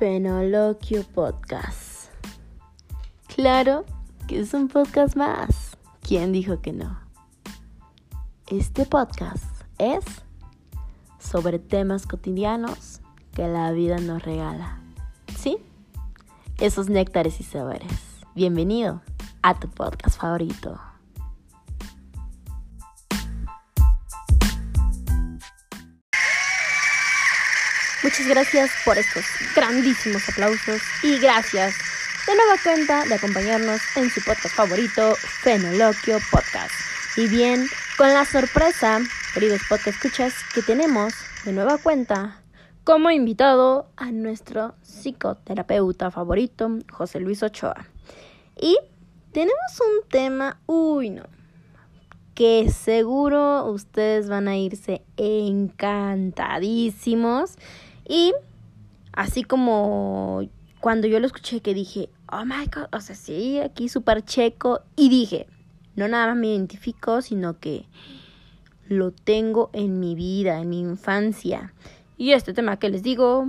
Fenoloquio Podcast. Claro que es un podcast más. ¿Quién dijo que no? Este podcast es sobre temas cotidianos que la vida nos regala. ¿Sí? Esos néctares y sabores. Bienvenido a tu podcast favorito. Gracias por estos grandísimos aplausos y gracias de nueva cuenta de acompañarnos en su podcast favorito, Fenoloquio Podcast. Y bien, con la sorpresa, queridos podcast escuchas, que tenemos de nueva cuenta como invitado a nuestro psicoterapeuta favorito, José Luis Ochoa. Y tenemos un tema, uy no, que seguro ustedes van a irse encantadísimos y así como cuando yo lo escuché que dije, oh my god, o sea, sí, aquí súper checo. Y dije, no nada más me identifico, sino que lo tengo en mi vida, en mi infancia. Y este tema que les digo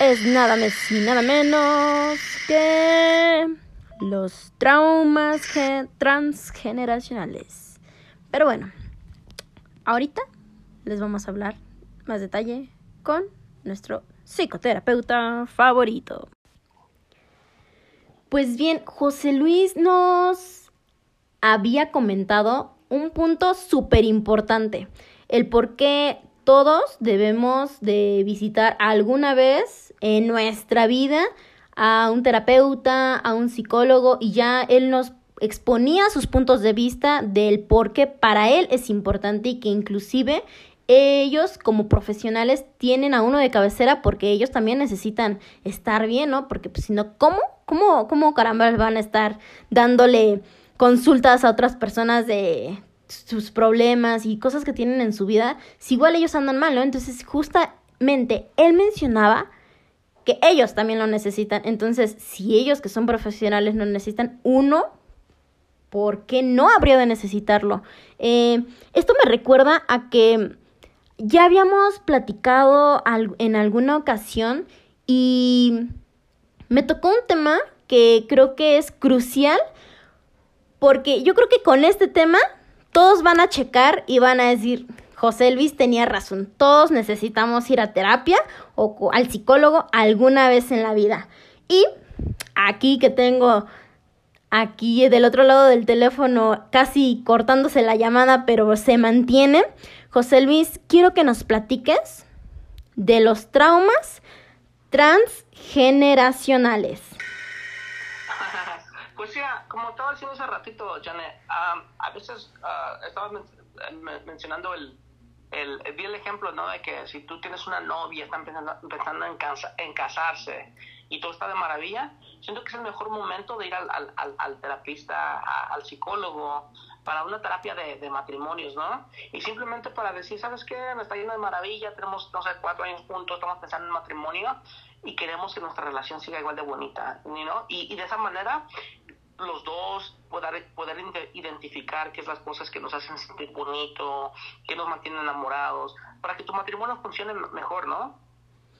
es nada más y nada menos que los traumas transgeneracionales. Pero bueno, ahorita les vamos a hablar más detalle con nuestro psicoterapeuta favorito. Pues bien, José Luis nos había comentado un punto súper importante, el por qué todos debemos de visitar alguna vez en nuestra vida a un terapeuta, a un psicólogo y ya él nos exponía sus puntos de vista del por qué para él es importante y que inclusive ellos como profesionales tienen a uno de cabecera porque ellos también necesitan estar bien, ¿no? Porque pues, si no, ¿cómo? ¿Cómo, cómo caramba van a estar dándole consultas a otras personas de sus problemas y cosas que tienen en su vida si igual ellos andan mal, ¿no? Entonces, justamente él mencionaba que ellos también lo necesitan. Entonces, si ellos que son profesionales no necesitan, uno, ¿por qué no habría de necesitarlo? Eh, esto me recuerda a que ya habíamos platicado en alguna ocasión y me tocó un tema que creo que es crucial porque yo creo que con este tema todos van a checar y van a decir, José Luis tenía razón, todos necesitamos ir a terapia o al psicólogo alguna vez en la vida. Y aquí que tengo aquí del otro lado del teléfono casi cortándose la llamada, pero se mantiene. José Luis, quiero que nos platiques de los traumas transgeneracionales. Pues sí, como estaba diciendo hace ratito, Janet, a veces uh, estaba mencionando el, el, el, ejemplo, ¿no? De que si tú tienes una novia, está empezando, empezando en, en, casarse y todo está de maravilla, siento que es el mejor momento de ir al, al, al terapista, al psicólogo, para una terapia de, de, matrimonios, ¿no? Y simplemente para decir, ¿sabes qué? Me está yendo de maravilla, tenemos, no sé, cuatro años juntos, estamos pensando en matrimonio y queremos que nuestra relación siga igual de bonita, ¿no? Y, y de esa manera los dos poder, poder identificar qué es las cosas que nos hacen sentir bonito, que nos mantienen enamorados, para que tu matrimonio funcione mejor, ¿no?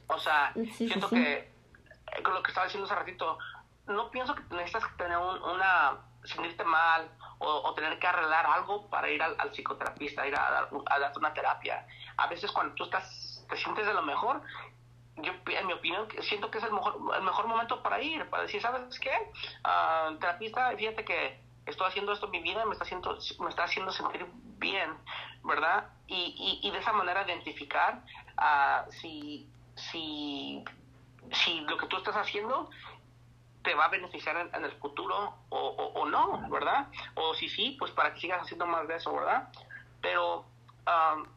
O sea, siento que eh, con lo que estaba diciendo hace ratito, no pienso que necesitas tener una, sentirte mal o, tener que arreglar algo para ir al, psicoterapista, ir a, dar, darte una terapia. A veces cuando tú estás, te sientes de lo mejor, yo, en mi opinión, siento que es el mejor, el mejor momento para ir, para decir, ¿sabes qué? Uh, terapista, fíjate que estoy haciendo esto en mi vida, me está haciendo, me está haciendo sentir bien, ¿verdad? Y, y, de esa manera identificar uh, si, si, si lo que tú estás haciendo te va a beneficiar en, el futuro o, o, no, ¿verdad? O si sí, pues para que sigas haciendo más de eso, ¿verdad? Pero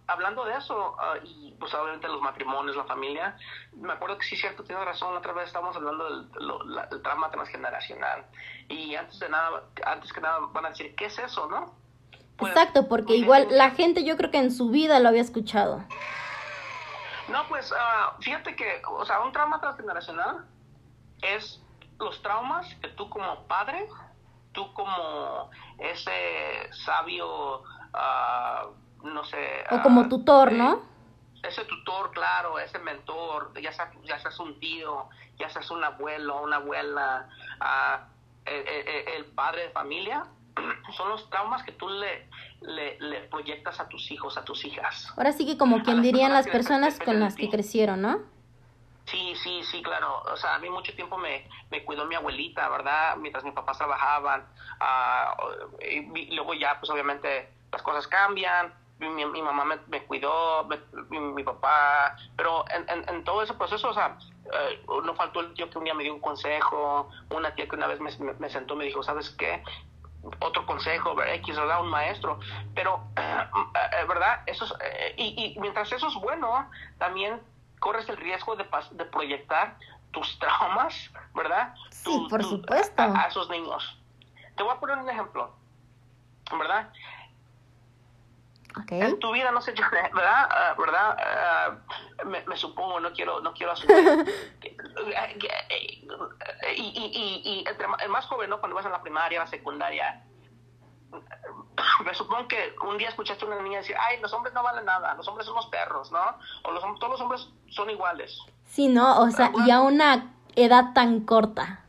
hablando de eso, ah, y pues obviamente los matrimonios, la familia, me acuerdo que sí, cierto, tienes razón, otra vez estábamos hablando del, del trama transgeneracional. Y antes de nada, antes que nada van a decir, ¿qué es eso, no? Pues, Exacto, porque igual la gente yo creo que en su vida lo había escuchado. No, pues uh, fíjate que, o sea, un trauma transgeneracional es los traumas que tú como padre, tú como ese sabio... Uh, no sé. O como tutor, ¿no? ese tutor, claro, ese mentor, ya sea, ya seas un tío, ya seas un abuelo, una abuela, ah, el, padre de familia, son los traumas que tú le, le, proyectas a tus hijos, a tus hijas. Ahora sí que como quien dirían las personas con las que crecieron, ¿no? Sí, sí, sí, claro. O sea, a mí mucho tiempo me, me cuidó mi abuelita, ¿verdad? Mientras mis papás trabajaban. Ah, y luego ya, pues obviamente las cosas cambian mi, mamá me, cuidó, mi, papá, pero en, en, todo ese proceso, o sea, eh, no faltó el tío que un día me dio un consejo, una tía que una vez me, me sentó y me dijo, ¿sabes qué? Otro consejo, X, ¿verdad? Un maestro, pero, eh, eh, ¿verdad? Eso y, y mientras eso es bueno, también corres el riesgo de, de proyectar tus traumas, ¿verdad? Sí, por supuesto. a, esos niños. Te voy a poner un ejemplo, ¿verdad? En tu vida, no sé, ¿verdad? Ah, ¿verdad? Ah, me, supongo, no quiero, no quiero asumir. y, y, y, el más joven, ¿no? Cuando vas a la primaria, la secundaria, me supongo que un día escuchaste a una niña decir, ay, los hombres no valen nada, los hombres son los perros, ¿no? O los, todos los hombres son iguales. Sí, ¿no? O sea, y a una edad tan corta.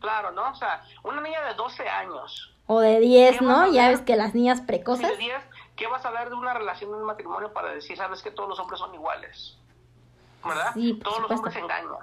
Claro, ¿no? O sea, una niña de 12 años o de 10, ¿no? Ya ves que las niñas precoces. de 10, ¿qué vas a ver de una relación, de un matrimonio para decir, sabes que todos los hombres son iguales? ¿Verdad? Sí, todos los hombres engañan.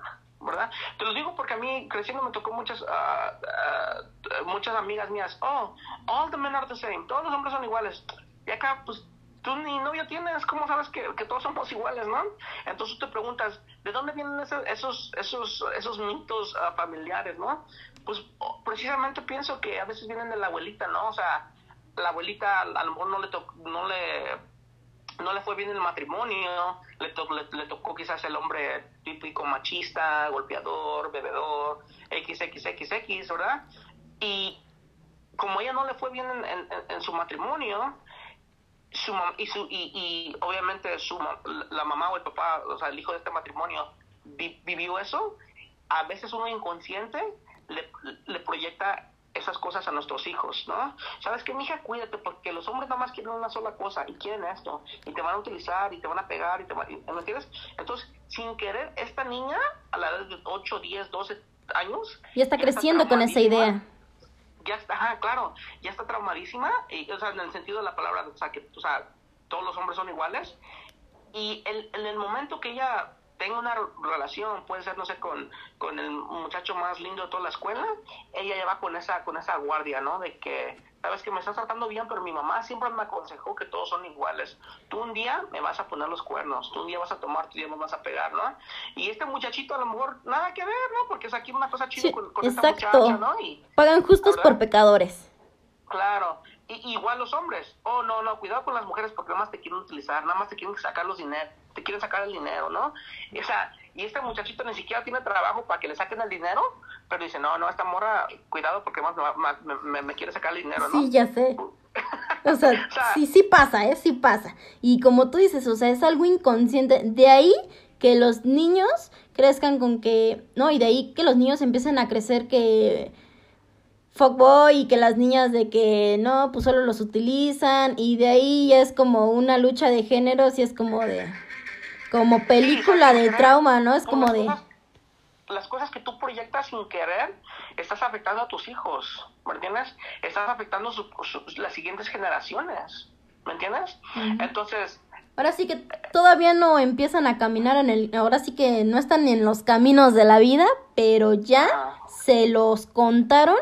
¿Verdad? Te lo digo porque a mí creciendo me tocó muchas uh, muchas amigas mías, oh, all the men are the same, todos los hombres son iguales. Y acá, pues, tú ni novio tienes, ¿cómo sabes que, que todos somos iguales, no? Entonces te preguntas, ¿de dónde vienen esos, esos, esos, esos mitos uh, familiares, no? Pues precisamente pienso que a veces vienen de la abuelita, ¿no? O sea, la abuelita a lo mejor no le, no le, no le fue bien el matrimonio, le, le, tocó quizás el hombre típico machista, golpeador, bebedor, XXXX, ¿verdad? Y como ella no le fue bien en, su matrimonio, su y, su, y, obviamente su, la mamá o el papá, o sea, el hijo de este matrimonio, vivió eso, a veces uno inconsciente le proyecta esas cosas a nuestros hijos, ¿no? ¿Sabes qué, mija? Cuídate, porque los hombres nada más quieren una sola cosa y quieren esto, y te van a utilizar, y te van a pegar, y te van, ¿me entiendes? Entonces, sin querer, esta niña, a la edad de 8, 10, 12 años... Ya está creciendo con esa idea. Ya está, ajá, claro, ya está traumadísima, y, o sea, en el sentido de la palabra, o sea, que, o sea, todos los hombres son iguales, y el, en el momento que ella tengo una relación, puede ser, no sé, con, con el muchacho más lindo de toda la escuela, ella ya va con esa, con esa guardia, ¿no? De que, sabes que me estás tratando bien, pero mi mamá siempre me aconsejó que todos son iguales. Tú un día me vas a poner los cuernos, tú un día vas a tomar, tú un día me vas a pegar, ¿no? Y este muchachito a lo mejor nada que ver, ¿no? Porque es aquí una cosa chida con, esta muchacha, ¿no? Y, Pagan justos por pecadores. Claro, y, igual los hombres. Oh, no, no, cuidado con las mujeres porque nada más te quieren utilizar, nada más te quieren sacar los dinero, te quieren sacar el dinero, ¿no? Sea, y este muchachito ni siquiera tiene trabajo para que le saquen el dinero, pero dice, no, no, esta morra, cuidado porque más me, me, quiere sacar el dinero, ¿no? Sí, ya sé. O sea, sí, sí pasa, ¿eh? Sí pasa. Y como tú dices, o sea, es algo inconsciente. De ahí que los niños crezcan con que, no, y de ahí que los niños empiecen a crecer que fuckboy y que las niñas de que no, pues solo los utilizan y de ahí ya es como una lucha de géneros y es como de como película de trauma, ¿no? Es como de las cosas que tú proyectas sin querer, estás afectando a tus hijos, ¿me entiendes? Estás afectando las siguientes generaciones, ¿me entiendes? Entonces... Ahora sí que todavía no empiezan a caminar en el... Ahora sí que no están en los caminos de la vida, pero ya se los contaron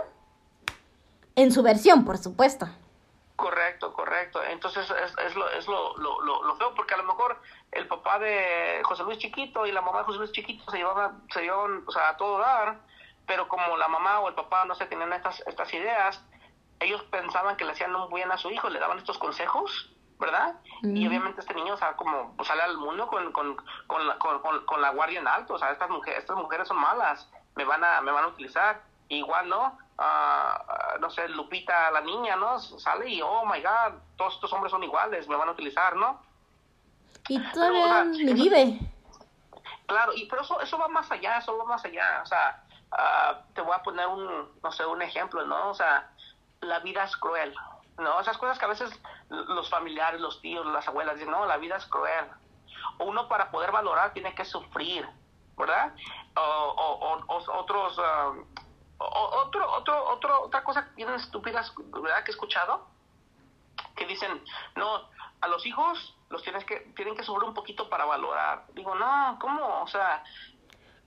en su versión, por supuesto. Correcto, correcto. Entonces es, es, lo, es lo, lo, lo, feo, porque a lo mejor el papá de José Luis Chiquito y la mamá de José Luis Chiquito se llevaban, se llevaban o sea, a todo dar, pero como la mamá o el papá no se tenían estas, estas ideas, ellos pensaban que le hacían un bien a su hijo, le daban estos consejos, ¿verdad? Y obviamente este niño, o sea, como pues, sale al mundo con, con, con, la, con, con, la guardia en alto, o sea, estas mujeres, estas mujeres son malas, me van a, me van a utilizar. Igual, ¿no? Uh, no sé, Lupita, la niña, ¿no? Sale y, oh my God, todos estos hombres son iguales, me van a utilizar, ¿no? Y todavía me vive. Claro, y pero eso, eso va más allá, eso va más allá. O sea, uh, te voy a poner un, no sé, un ejemplo, ¿no? O sea, la vida es cruel, ¿no? Esas cosas que a veces los familiares, los tíos, las abuelas dicen, no, la vida es cruel, uno para poder valorar tiene que sufrir, ¿verdad? O, otros, um, otro, otro, otro, otra cosa bien estúpida, ¿verdad? Que he escuchado, que dicen, no, a los hijos los tienes que, tienen que sufrir un poquito para valorar. Digo, no, ¿cómo? O sea,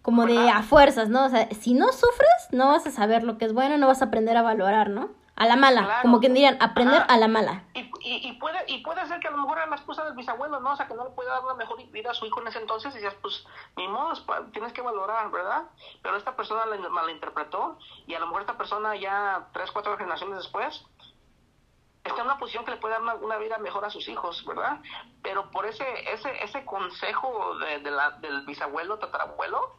como de a fuerzas, ¿no? O sea, si no sufres, no vas a saber lo que es bueno, no vas a aprender a valorar, ¿no? A la mala, como que dirían, aprender a la mala. Y, y, puede, y puede ser que a lo mejor era la esposa del bisabuelo, ¿no? O sea, que no le puede dar una mejor vida a su hijo en ese entonces y dices, pues, ni modo, tienes que valorar, ¿verdad? Pero esta persona la malinterpretó y a lo mejor esta persona ya tres, cuatro generaciones después está en una posición que le puede dar una, vida mejor a sus hijos, ¿verdad? Pero por ese ese ese consejo de, la, del bisabuelo, tatarabuelo,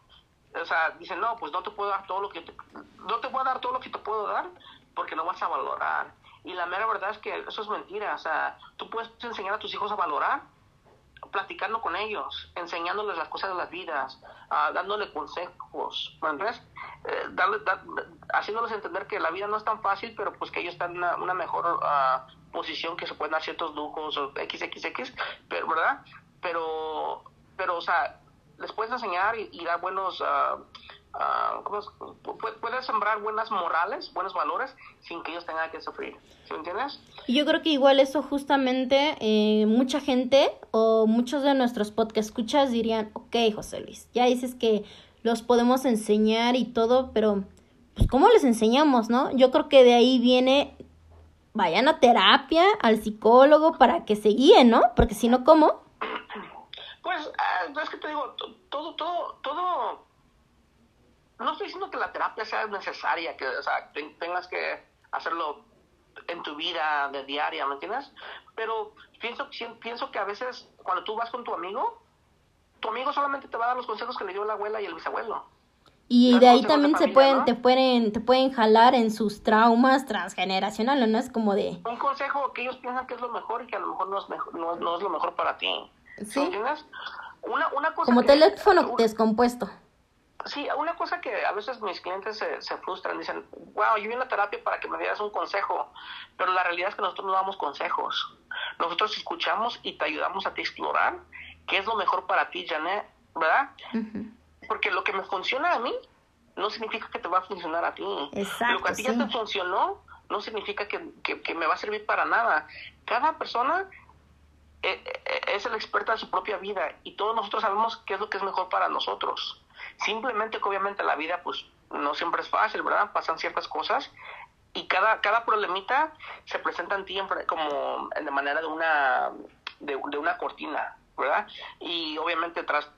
o sea, dicen, no, pues no te puedo dar todo lo que te, no te puedo dar todo lo que te puedo dar porque no vas a valorar. Y la mera verdad es que eso es mentira. O sea, tú puedes enseñar a tus hijos a valorar platicando con ellos, enseñándoles las cosas de las vidas, uh, dándole consejos. Eh, darle, haciéndoles entender que la vida no es tan fácil, pero pues que ellos están en una, mejor uh, posición, que se pueden dar ciertos lujos o XXX, pero, ¿verdad? Pero, pero, o sea, les puedes enseñar y, dar buenos, uh, uh, puedes sembrar buenas morales, buenos valores sin que ellos tengan que sufrir. ¿Sí me entiendes? Yo creo que igual eso justamente eh, mucha gente o muchos de nuestros podcast escuchas dirían, ok, José Luis, ya dices que los podemos enseñar y todo, pero pues ¿cómo les enseñamos, no? Yo creo que de ahí viene vayan a terapia, al psicólogo para que se guíen, ¿no? Porque si no, ¿cómo? Pues, ah, es que te digo, todo, todo, todo, no estoy diciendo que la terapia sea necesaria, que, o sea, tengas que hacerlo en tu vida de diaria, ¿me entiendes? Pero pienso, pienso que a veces cuando tú vas con tu amigo, tu amigo solamente te va a dar los consejos que le dio la abuela y el bisabuelo. Y de ahí también se pueden, te pueden, te pueden jalar en sus traumas transgeneracionales, ¿no? Es como de... Un consejo que ellos piensan que es lo mejor y que a lo mejor no es, mejor, no, no es lo mejor para ti. ¿Sí? ¿Entiendes? Una, una cosa Como teléfono descompuesto. Sí, una cosa que a veces mis clientes se, se frustran, dicen, wow, yo vine a terapia para que me dieras un consejo, pero la realidad es que nosotros no damos consejos. Nosotros escuchamos y te ayudamos a ti explorar qué es lo mejor para ti, Janet, ¿verdad? Porque lo que me funciona a mí no significa que te va a funcionar a ti. Exacto, lo que a ti ya te funcionó no significa que, que, que me va a servir para nada. Cada persona eh, eh, es el experto de su propia vida y todos nosotros sabemos qué es lo que es mejor para nosotros. Simplemente que obviamente la vida pues no siempre es fácil, ¿verdad? Pasan ciertas cosas y cada, cada problemita se presenta en ti como de manera de una, de, una cortina, ¿verdad? Y obviamente tras,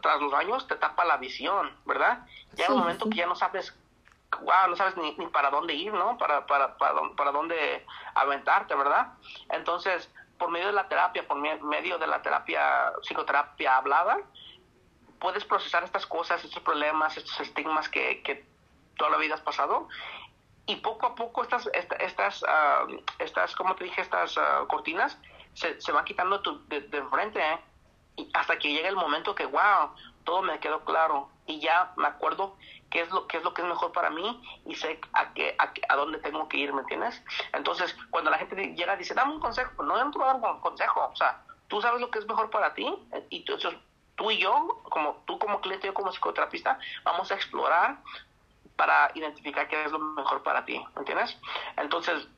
tras los años te tapa la visión, ¿verdad? Ya en un momento que ya no sabes wow, no sabes ni, ni, para dónde ir, ¿no? Para, para, para, para dónde aventarte, ¿verdad? Entonces, por medio de la terapia, por medio de la terapia, psicoterapia hablada, puedes procesar estas cosas, estos problemas, estos estigmas que, que toda la vida has pasado y poco a poco estas, estas, uh, estas como te dije, estas uh, cortinas se, se, van quitando de, de, enfrente ¿eh? y hasta que llega el momento que, wow, todo me quedó claro y ya me acuerdo qué es lo que es lo que es mejor para mí y sé a qué a, dónde tengo que ir, ¿me entiendes? Entonces, cuando la gente llega y dice, "Dame un consejo", no, no te voy a dar un consejo, o sea, tú sabes lo que es mejor para ti y tú, tú y yo, como tú como cliente, yo como psicoterapista, vamos a explorar para identificar qué es lo mejor para ti, ¿me entiendes? Entonces,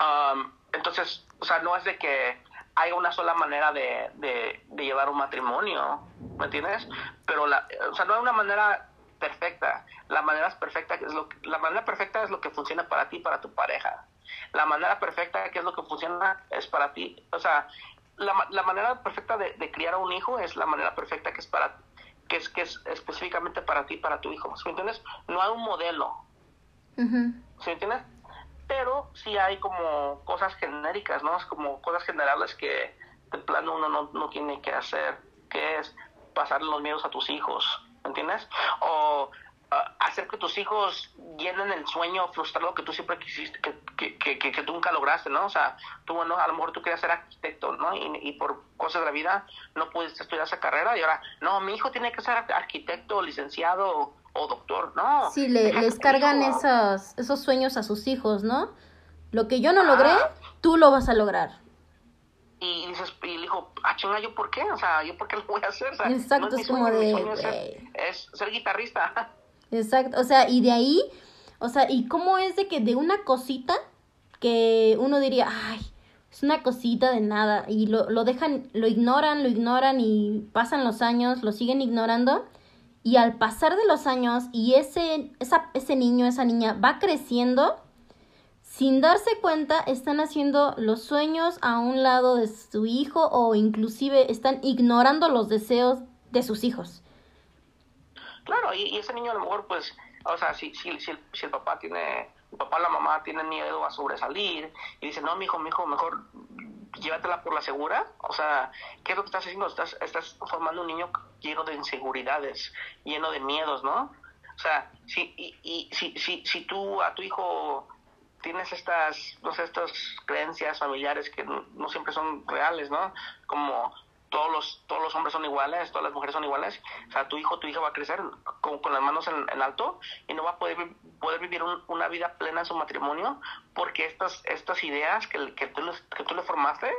um, entonces, o sea, no es de que hay una sola manera de, de, de, llevar un matrimonio, ¿me entiendes? Pero, la, o sea, no hay una manera perfecta. La manera perfecta es lo que, la manera perfecta es lo que funciona para ti, para tu pareja. La manera perfecta que es lo que funciona es para ti. O sea, la, la manera perfecta de, de, criar a un hijo es la manera perfecta que es para que es que es específicamente para ti, para tu hijo. ¿Sí me entiendes? No hay un modelo. ¿Sí me entiendes? Pero sí hay como cosas genéricas, ¿no? Es como cosas generales que de plano uno no, no tiene que hacer, que es pasar los miedos a tus hijos, ¿me entiendes? O uh, hacer que tus hijos llenen el sueño frustrado que tú siempre quisiste, que, que, que, que, tú nunca lograste, ¿no? O sea, tú, bueno, a lo mejor tú querías ser arquitecto, ¿no? Y, y, por cosas de la vida no pudiste estudiar esa carrera y ahora, no, mi hijo tiene que ser arquitecto, licenciado o, doctor, ¿no? Sí, le, les cargan esos, esos sueños a sus hijos, ¿no? Lo que yo no logré, ah. tú lo vas a lograr. y dices, y le dijo, ah, chinga, ¿yo por qué? O sea, ¿yo por qué lo voy a hacer? O sea, Exacto, no es como sueño, mi de, sueño es, ser, es ser guitarrista. Exacto, o sea, y de ahí, o sea, ¿y cómo es de que de una cosita que uno diría, ay, es una cosita de nada, y lo, lo dejan, lo ignoran, lo ignoran y pasan los años, lo siguen ignorando, y al pasar de los años y ese, esa, ese niño, esa niña va creciendo, sin darse cuenta, están haciendo los sueños a un lado de su hijo o inclusive están ignorando los deseos de sus hijos. Claro, y, y ese niño a lo mejor, pues, o sea, si, si, si, el, si el papá tiene, el papá o la mamá tienen miedo a sobresalir y dicen, no, mijo, mijo, mejor llévatela por la segura. O sea, ¿qué es lo que estás haciendo? Estás, estás formando un niño lleno de inseguridades, lleno de miedos, ¿no? O sea, si, y, si, si, si tú a tu hijo tienes estas, no sé, estas creencias familiares que no siempre son reales, ¿no? Como todos los, todos los hombres son iguales, todas las mujeres son iguales. O sea, tu hijo, tu hija va a crecer con, las manos en, alto y no va a poder, poder vivir un, una vida plena en su matrimonio porque estas, estas ideas que, que, tú, que tú le formaste,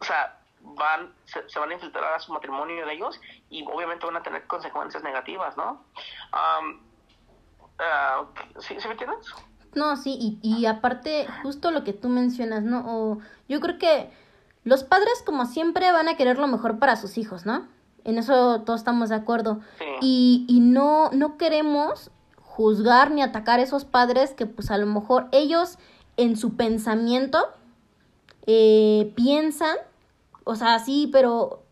o sea, van, se, se, van a infiltrar a su matrimonio de ellos y obviamente van a tener consecuencias negativas, ¿no? Um, uh, ¿sí, ¿Sí me entiendes? No, sí, y, y aparte, justo lo que tú mencionas, ¿no? O yo creo que los padres, como siempre, van a querer lo mejor para sus hijos, ¿no? En eso todos estamos de acuerdo. Sí. Y, y no, no queremos juzgar ni atacar a esos padres que pues a lo mejor ellos en su pensamiento eh, piensan, o sea, sí, pero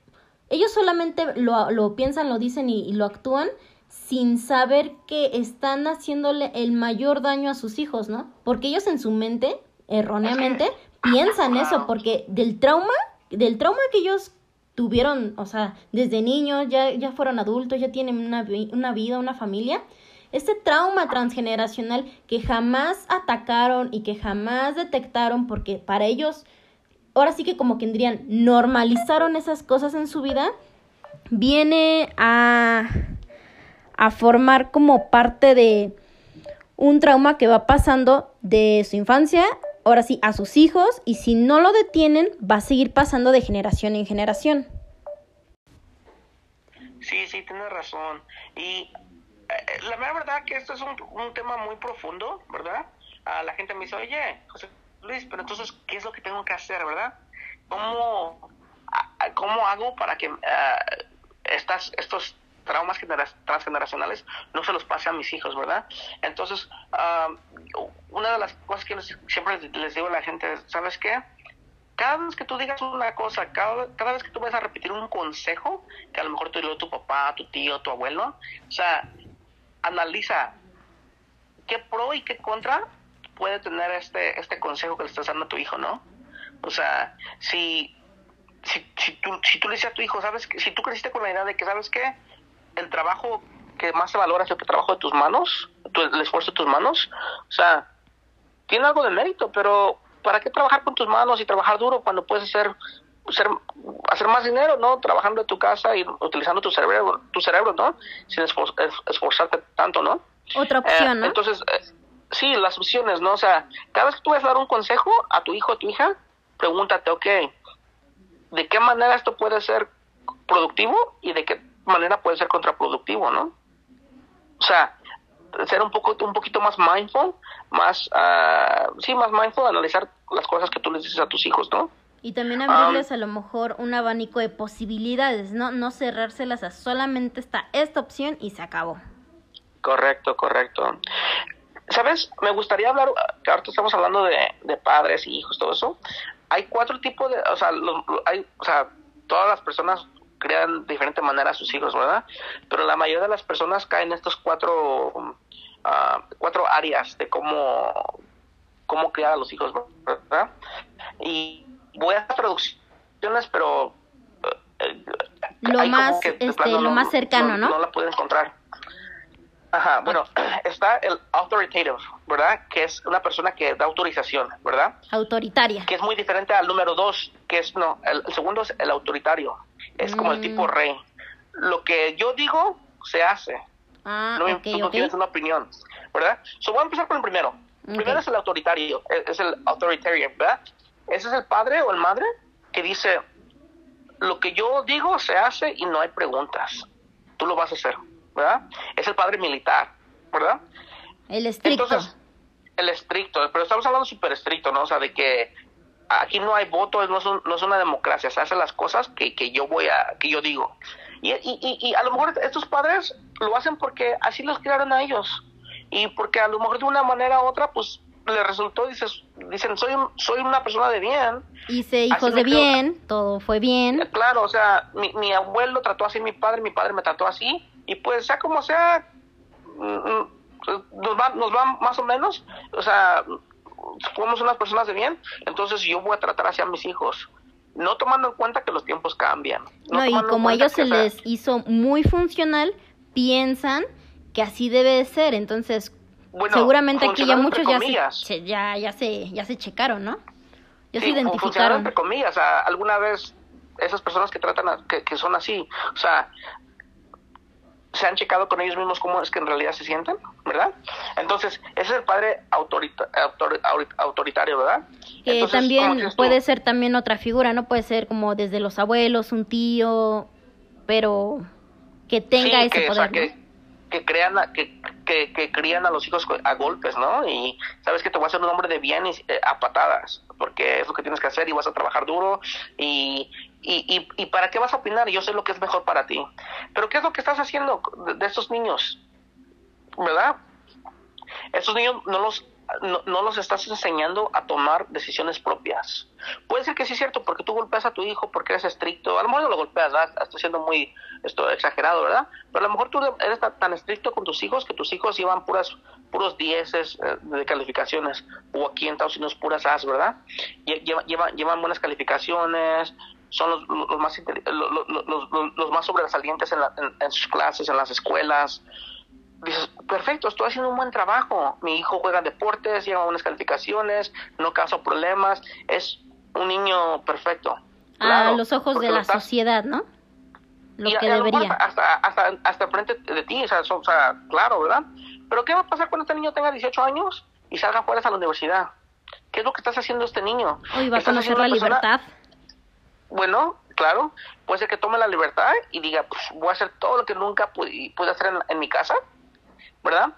ellos solamente lo, lo piensan, lo dicen y, y, lo actúan sin saber que están haciéndole el mayor daño a sus hijos, ¿no? Porque ellos en su mente, erróneamente, piensan eso, porque del trauma, del trauma que ellos tuvieron, o sea, desde niños, ya, ya fueron adultos, ya tienen una, una vida, una familia, este trauma transgeneracional que jamás atacaron y que jamás detectaron porque para ellos, ahora sí que como que dirían, normalizaron esas cosas en su vida, viene a, a formar como parte de un trauma que va pasando de su infancia, ahora sí, a sus hijos y si no lo detienen va a seguir pasando de generación en generación. Sí, sí, tienes razón. Y eh, la verdad que esto es un, un tema muy profundo, ¿verdad? Uh, la gente me dice, oye, José Luis, pero entonces, ¿qué es lo que tengo que hacer, verdad? ¿Cómo, cómo hago para que uh, estas, estos traumas transgeneracionales no se los pase a mis hijos, ¿verdad? Entonces, uh, una de las cosas que siempre les digo a la gente, ¿sabes qué? Cada vez que tú digas una cosa, cada, cada vez que tú vas a repetir un consejo, que a lo mejor te dio tu papá, tu tío, tu abuelo, o sea, analiza qué pro y qué contra puede tener este, este consejo que le estás dando a tu hijo, ¿no? O sea, si, si, si, tú, si tú le dices a tu hijo, ¿sabes? que Si tú creciste con la idea de que, ¿sabes qué? El trabajo que más se valora es el trabajo de tus manos, tu, el esfuerzo de tus manos, o sea, tiene algo de mérito, pero ¿para qué trabajar con tus manos y trabajar duro cuando puedes hacer ser, hacer más dinero, ¿no? Trabajando en tu casa y utilizando tu cerebro, tu cerebro, ¿no? Sin esfor esforzarte tanto, ¿no? Otra opción, eh, ¿no? Entonces, eh, sí, las opciones, ¿no? O sea, cada vez que tú vas a dar un consejo a tu hijo o tu hija, pregúntate, ok, ¿de qué manera esto puede ser productivo y de qué manera puede ser contraproductivo, ¿no? O sea, ser un poco un poquito más mindful, más uh, sí, más mindful, analizar las cosas que tú les dices a tus hijos, ¿no? Y también abrirles um, a lo mejor un abanico de posibilidades, ¿no? No cerrárselas a solamente está esta opción y se acabó. Correcto, correcto. ¿Sabes? Me gustaría hablar, que ahorita estamos hablando de, de padres y hijos, todo eso. Hay cuatro tipos de, o sea, lo, lo, hay, o sea, todas las personas crean de diferente manera a sus hijos, ¿verdad? Pero la mayoría de las personas caen en estos cuatro, uh, cuatro áreas de cómo, cómo criar a los hijos, ¿verdad? Y voy a hacer traducciones, pero eh, lo más, este, lo no, más cercano, no, ¿no? No la puedo encontrar. Ajá, bueno, está el authoritative, ¿verdad? Que es una persona que da autorización, ¿verdad? Autoritaria. Que es muy diferente al número dos, que es, no, el, el segundo es el autoritario. Es mm. como el tipo rey. Lo que yo digo, se hace. Ah, no, okay, tú no okay. tienes una opinión, ¿verdad? So, voy a empezar con el primero. El Okay. primero es el autoritario, es el authoritarian, ¿verdad? Ese es el padre o el madre que dice, lo que yo digo se hace y no hay preguntas. Tú lo vas a hacer, ¿verdad? Es el padre militar, ¿verdad? El estricto. Entonces, el estricto, pero estamos hablando súper estricto, ¿no? O sea, de que aquí no hay voto, no es, no es una democracia, se hacen las cosas que, que yo voy a, que yo digo. Y, y, y, a lo mejor estos padres lo hacen porque así los criaron a ellos. Y porque a lo mejor de una manera u otra, pues le resultó, dices, dicen, soy, soy una persona de bien. Hice hijos de bien, todo fue bien. Eh, claro, o sea, mi, mi abuelo trató así mi padre, mi padre me trató así. Y pues, sea como sea, mm, mm, nos va, nos va más o menos, o sea, somos unas personas de bien, entonces yo voy a tratar hacia mis hijos, no tomando en cuenta que los tiempos cambian. No, y como a ellos se les hizo muy funcional, piensan que así debe de ser, entonces seguramente aquí ya muchos ya se, ya, ya, se, ya se checaron, ¿no? Ya se identificaron. entre comillas, alguna vez esas personas que tratan, que, que son así, o sea, se han checado con ellos mismos cómo es que en realidad se sienten, ¿verdad? Entonces, ese es el padre autoritario, ¿verdad? Que también puede ser también otra figura, ¿no? Puede ser como desde los abuelos, un tío, pero que tenga ese poder. que, crean, que, que, que, crían a los hijos a golpes, ¿no? Y sabes que te voy a hacer un hombre de bien y, eh, a patadas, porque es lo que tienes que hacer y vas a trabajar duro y, y, y, para qué vas a opinar? Yo sé lo que es mejor para ti. Pero ¿qué es lo que estás haciendo de, estos niños? ¿Verdad? Estos niños no los, no, los estás enseñando a tomar decisiones propias. Puede ser que sí es cierto, porque tú golpeas a tu hijo porque eres estricto. A lo mejor no lo golpeas, ¿verdad? Estoy siendo muy esto, exagerado, ¿verdad? Pero a lo mejor tú eres tan, estricto con tus hijos que tus hijos llevan puras puros dieces eh, de calificaciones, o aquí en Estados Unidos puras As, ¿verdad? Llevan, llevan, llevan buenas calificaciones, son los, los más, los, los, más sobresalientes en, en, sus clases, en las escuelas. Dices, perfecto, estoy haciendo un buen trabajo. Mi hijo juega deportes, lleva buenas calificaciones, no causa problemas. Es un niño perfecto. a los ojos de la sociedad, ¿no? Lo que debería. Hasta, hasta, hasta frente de ti, o sea, o sea, claro, ¿verdad? Pero ¿qué va a pasar cuando este niño tenga 18 años y salga fuera a la universidad? ¿Qué es lo que estás haciendo este niño? Hoy va a conocer la libertad bueno, claro, puede ser que tome la libertad y diga, pues voy a hacer todo lo que nunca pude, hacer en, mi casa, ¿verdad?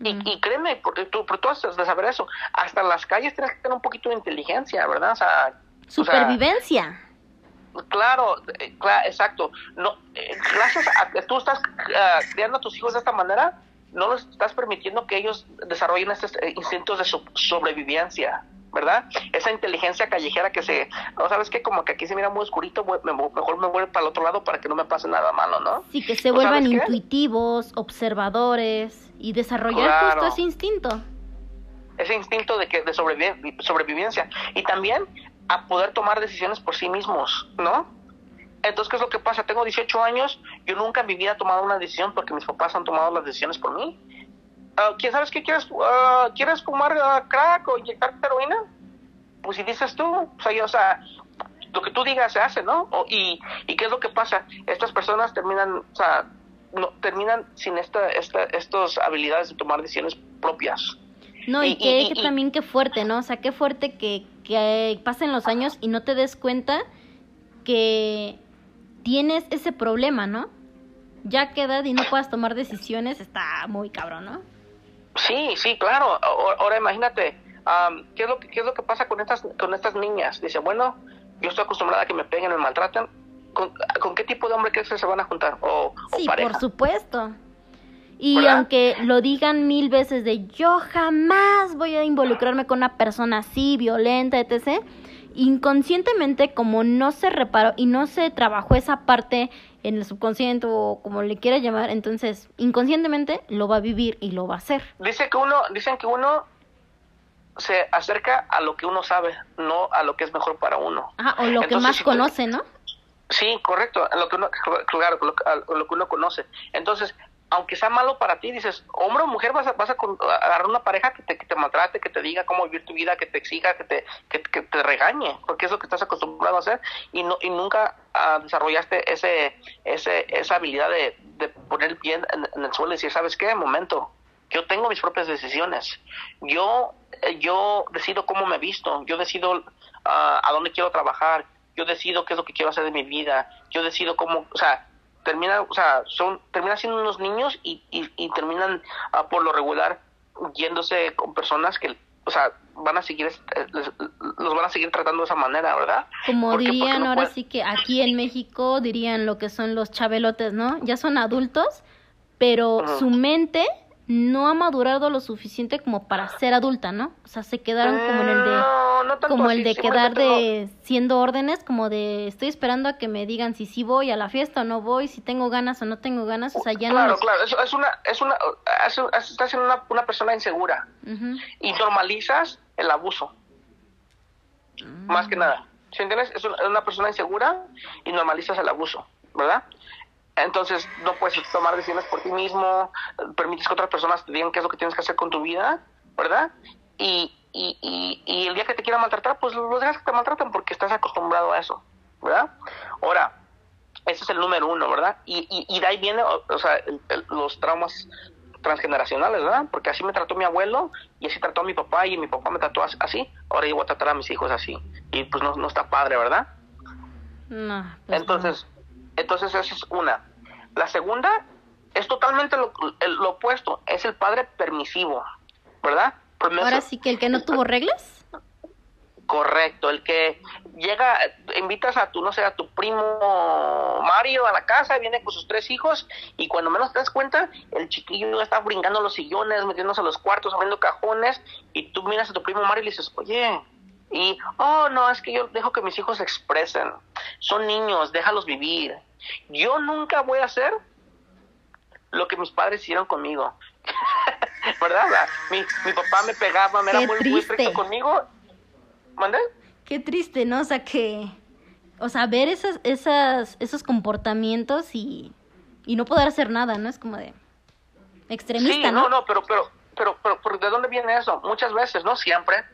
Y, y, créeme, porque tú, tú has de saber eso, hasta en las calles tienes que tener un poquito de inteligencia, ¿verdad? O sea, Supervivencia. claro, eh, claro, exacto. No, eh, gracias a que tú estás ah, criando a tus hijos de esta manera, no los estás permitiendo que ellos desarrollen estos instintos de sobrevivencia. ¿Verdad? Esa inteligencia callejera que se, no sabes qué, como que aquí se mira muy oscurito, mejor me vuelvo para el otro lado para que no me pase nada malo, ¿no? Sí, que se vuelvan intuitivos, observadores y desarrollar justo ese instinto. Ese instinto de que de sobrevivencia y también a poder tomar decisiones por sí mismos, ¿no? Entonces, ¿qué es lo que pasa? Tengo 18 años, yo nunca en mi vida he tomado una decisión porque mis papás han tomado las decisiones por mí. Ah, ¿quién sabes qué quieres? Uh, ¿Quieres fumar uh, crack o inyectar heroína? Pues si dices tú, o sea, o sea, lo que tú digas se hace, ¿no? y, y qué es lo que pasa? Estas personas terminan, o sea, no, terminan sin esta, esta, estas habilidades de tomar decisiones propias. No, y, que, también qué fuerte, ¿no? O sea, qué fuerte que, que pasen los años y no te des cuenta que tienes ese problema, ¿no? Ya que edad y no puedas tomar decisiones está muy cabrón, ¿no? Sí, sí, claro. Ahora imagínate, ¿qué, es lo que, ¿qué es lo que pasa con estas, con estas niñas? Dice, bueno, yo estoy acostumbrada a que me peguen me maltraten. ¿Con, qué tipo de hombre crees que se van a juntar? O, sí, por supuesto. Y aunque lo digan mil veces de yo jamás voy a involucrarme con una persona así, violenta, etc., inconscientemente como no se reparó y no se trabajó esa parte en el subconsciente o como le quiera llamar, entonces inconscientemente lo va a vivir y lo va a hacer. Dice que uno, dicen que uno se acerca a lo que uno sabe, no a lo que es mejor para uno. Ah, o lo que más conoce, ¿no? Sí, correcto, a lo que uno, claro, a lo que uno conoce. Entonces, aunque sea malo para ti, dices, hombre o mujer, vas a, vas a agarrar una pareja que te, que te maltrate, que te diga cómo vivir tu vida, que te exija, que te, que, te regañe, porque es lo que estás acostumbrado a hacer y, no, y nunca ah, desarrollaste ese, ese, esa habilidad de, de poner el pie en, el suelo y decir, ¿sabes qué? Momento, yo tengo mis propias decisiones. Yo, yo decido cómo me visto, yo decido ah, a dónde quiero trabajar, yo decido qué es lo que quiero hacer de mi vida, yo decido cómo, o sea, termina, o sea, son, terminan siendo unos niños y, y, terminan ah, por lo regular yéndose con personas que, o sea, van a seguir, eh, los van a seguir tratando de esa manera, ¿verdad? Como dirían ahora sí que aquí en México dirían lo que son los chabelotes, ¿no? Ya son adultos, pero su mente no ha madurado lo suficiente como para ser adulta, ¿no? O sea, se quedaron como en el de mm, como el de quedar de siendo órdenes, como de estoy esperando a que me digan si sí voy a la fiesta o no voy, si tengo ganas o no tengo ganas, o sea, ya no Claro, claro, es, es, una es una estás siendo una, una persona insegura y normalizas el abuso. Más que nada. ¿Sí entiendes? Es una, una persona insegura y normalizas el abuso, ¿verdad? Entonces no puedes tomar decisiones por ti mismo, permites que otras personas te digan qué es lo que tienes que hacer con tu vida, ¿verdad? Y, y, y, y el día que te quieran maltratar, pues los dejas que te maltraten porque estás acostumbrado a eso, ¿verdad? Ahora, ese es el número uno, ¿verdad? Y, y, de ahí viene, o, sea, los traumas transgeneracionales, ¿verdad? Porque así me trató mi abuelo y así trató a mi papá y mi papá me trató así, ahora yo voy a tratar a mis hijos así. Y pues no, no está padre, ¿verdad? No. Pues Entonces, entonces esa es una. La segunda es totalmente lo, opuesto, es el padre permisivo, ¿verdad? Ahora sí que el que no tuvo reglas. Correcto, el que llega, invitas a tu, no sé, a tu primo Mario a la casa, viene con sus tres hijos y cuando menos te das cuenta, el chiquillo está brincando los sillones, metiéndose a los cuartos, abriendo cajones y tú miras a tu primo Mario y le dices, oye, y, oh, no, es que yo dejo que mis hijos se expresen. Son niños, déjalos vivir. Yo nunca voy a hacer lo que mis padres hicieron conmigo. ¿Verdad? Mi, mi, papá me pegaba, me era muy, muy estricto conmigo. ¿Mande? Qué triste, ¿no? O sea, que... O sea, ver esas, esas, esos comportamientos y, y no poder hacer nada, ¿no? Es como de... Extremista, sí, ¿no? no, no, pero, pero, pero, pero, ¿de dónde viene eso? Muchas veces, no siempre,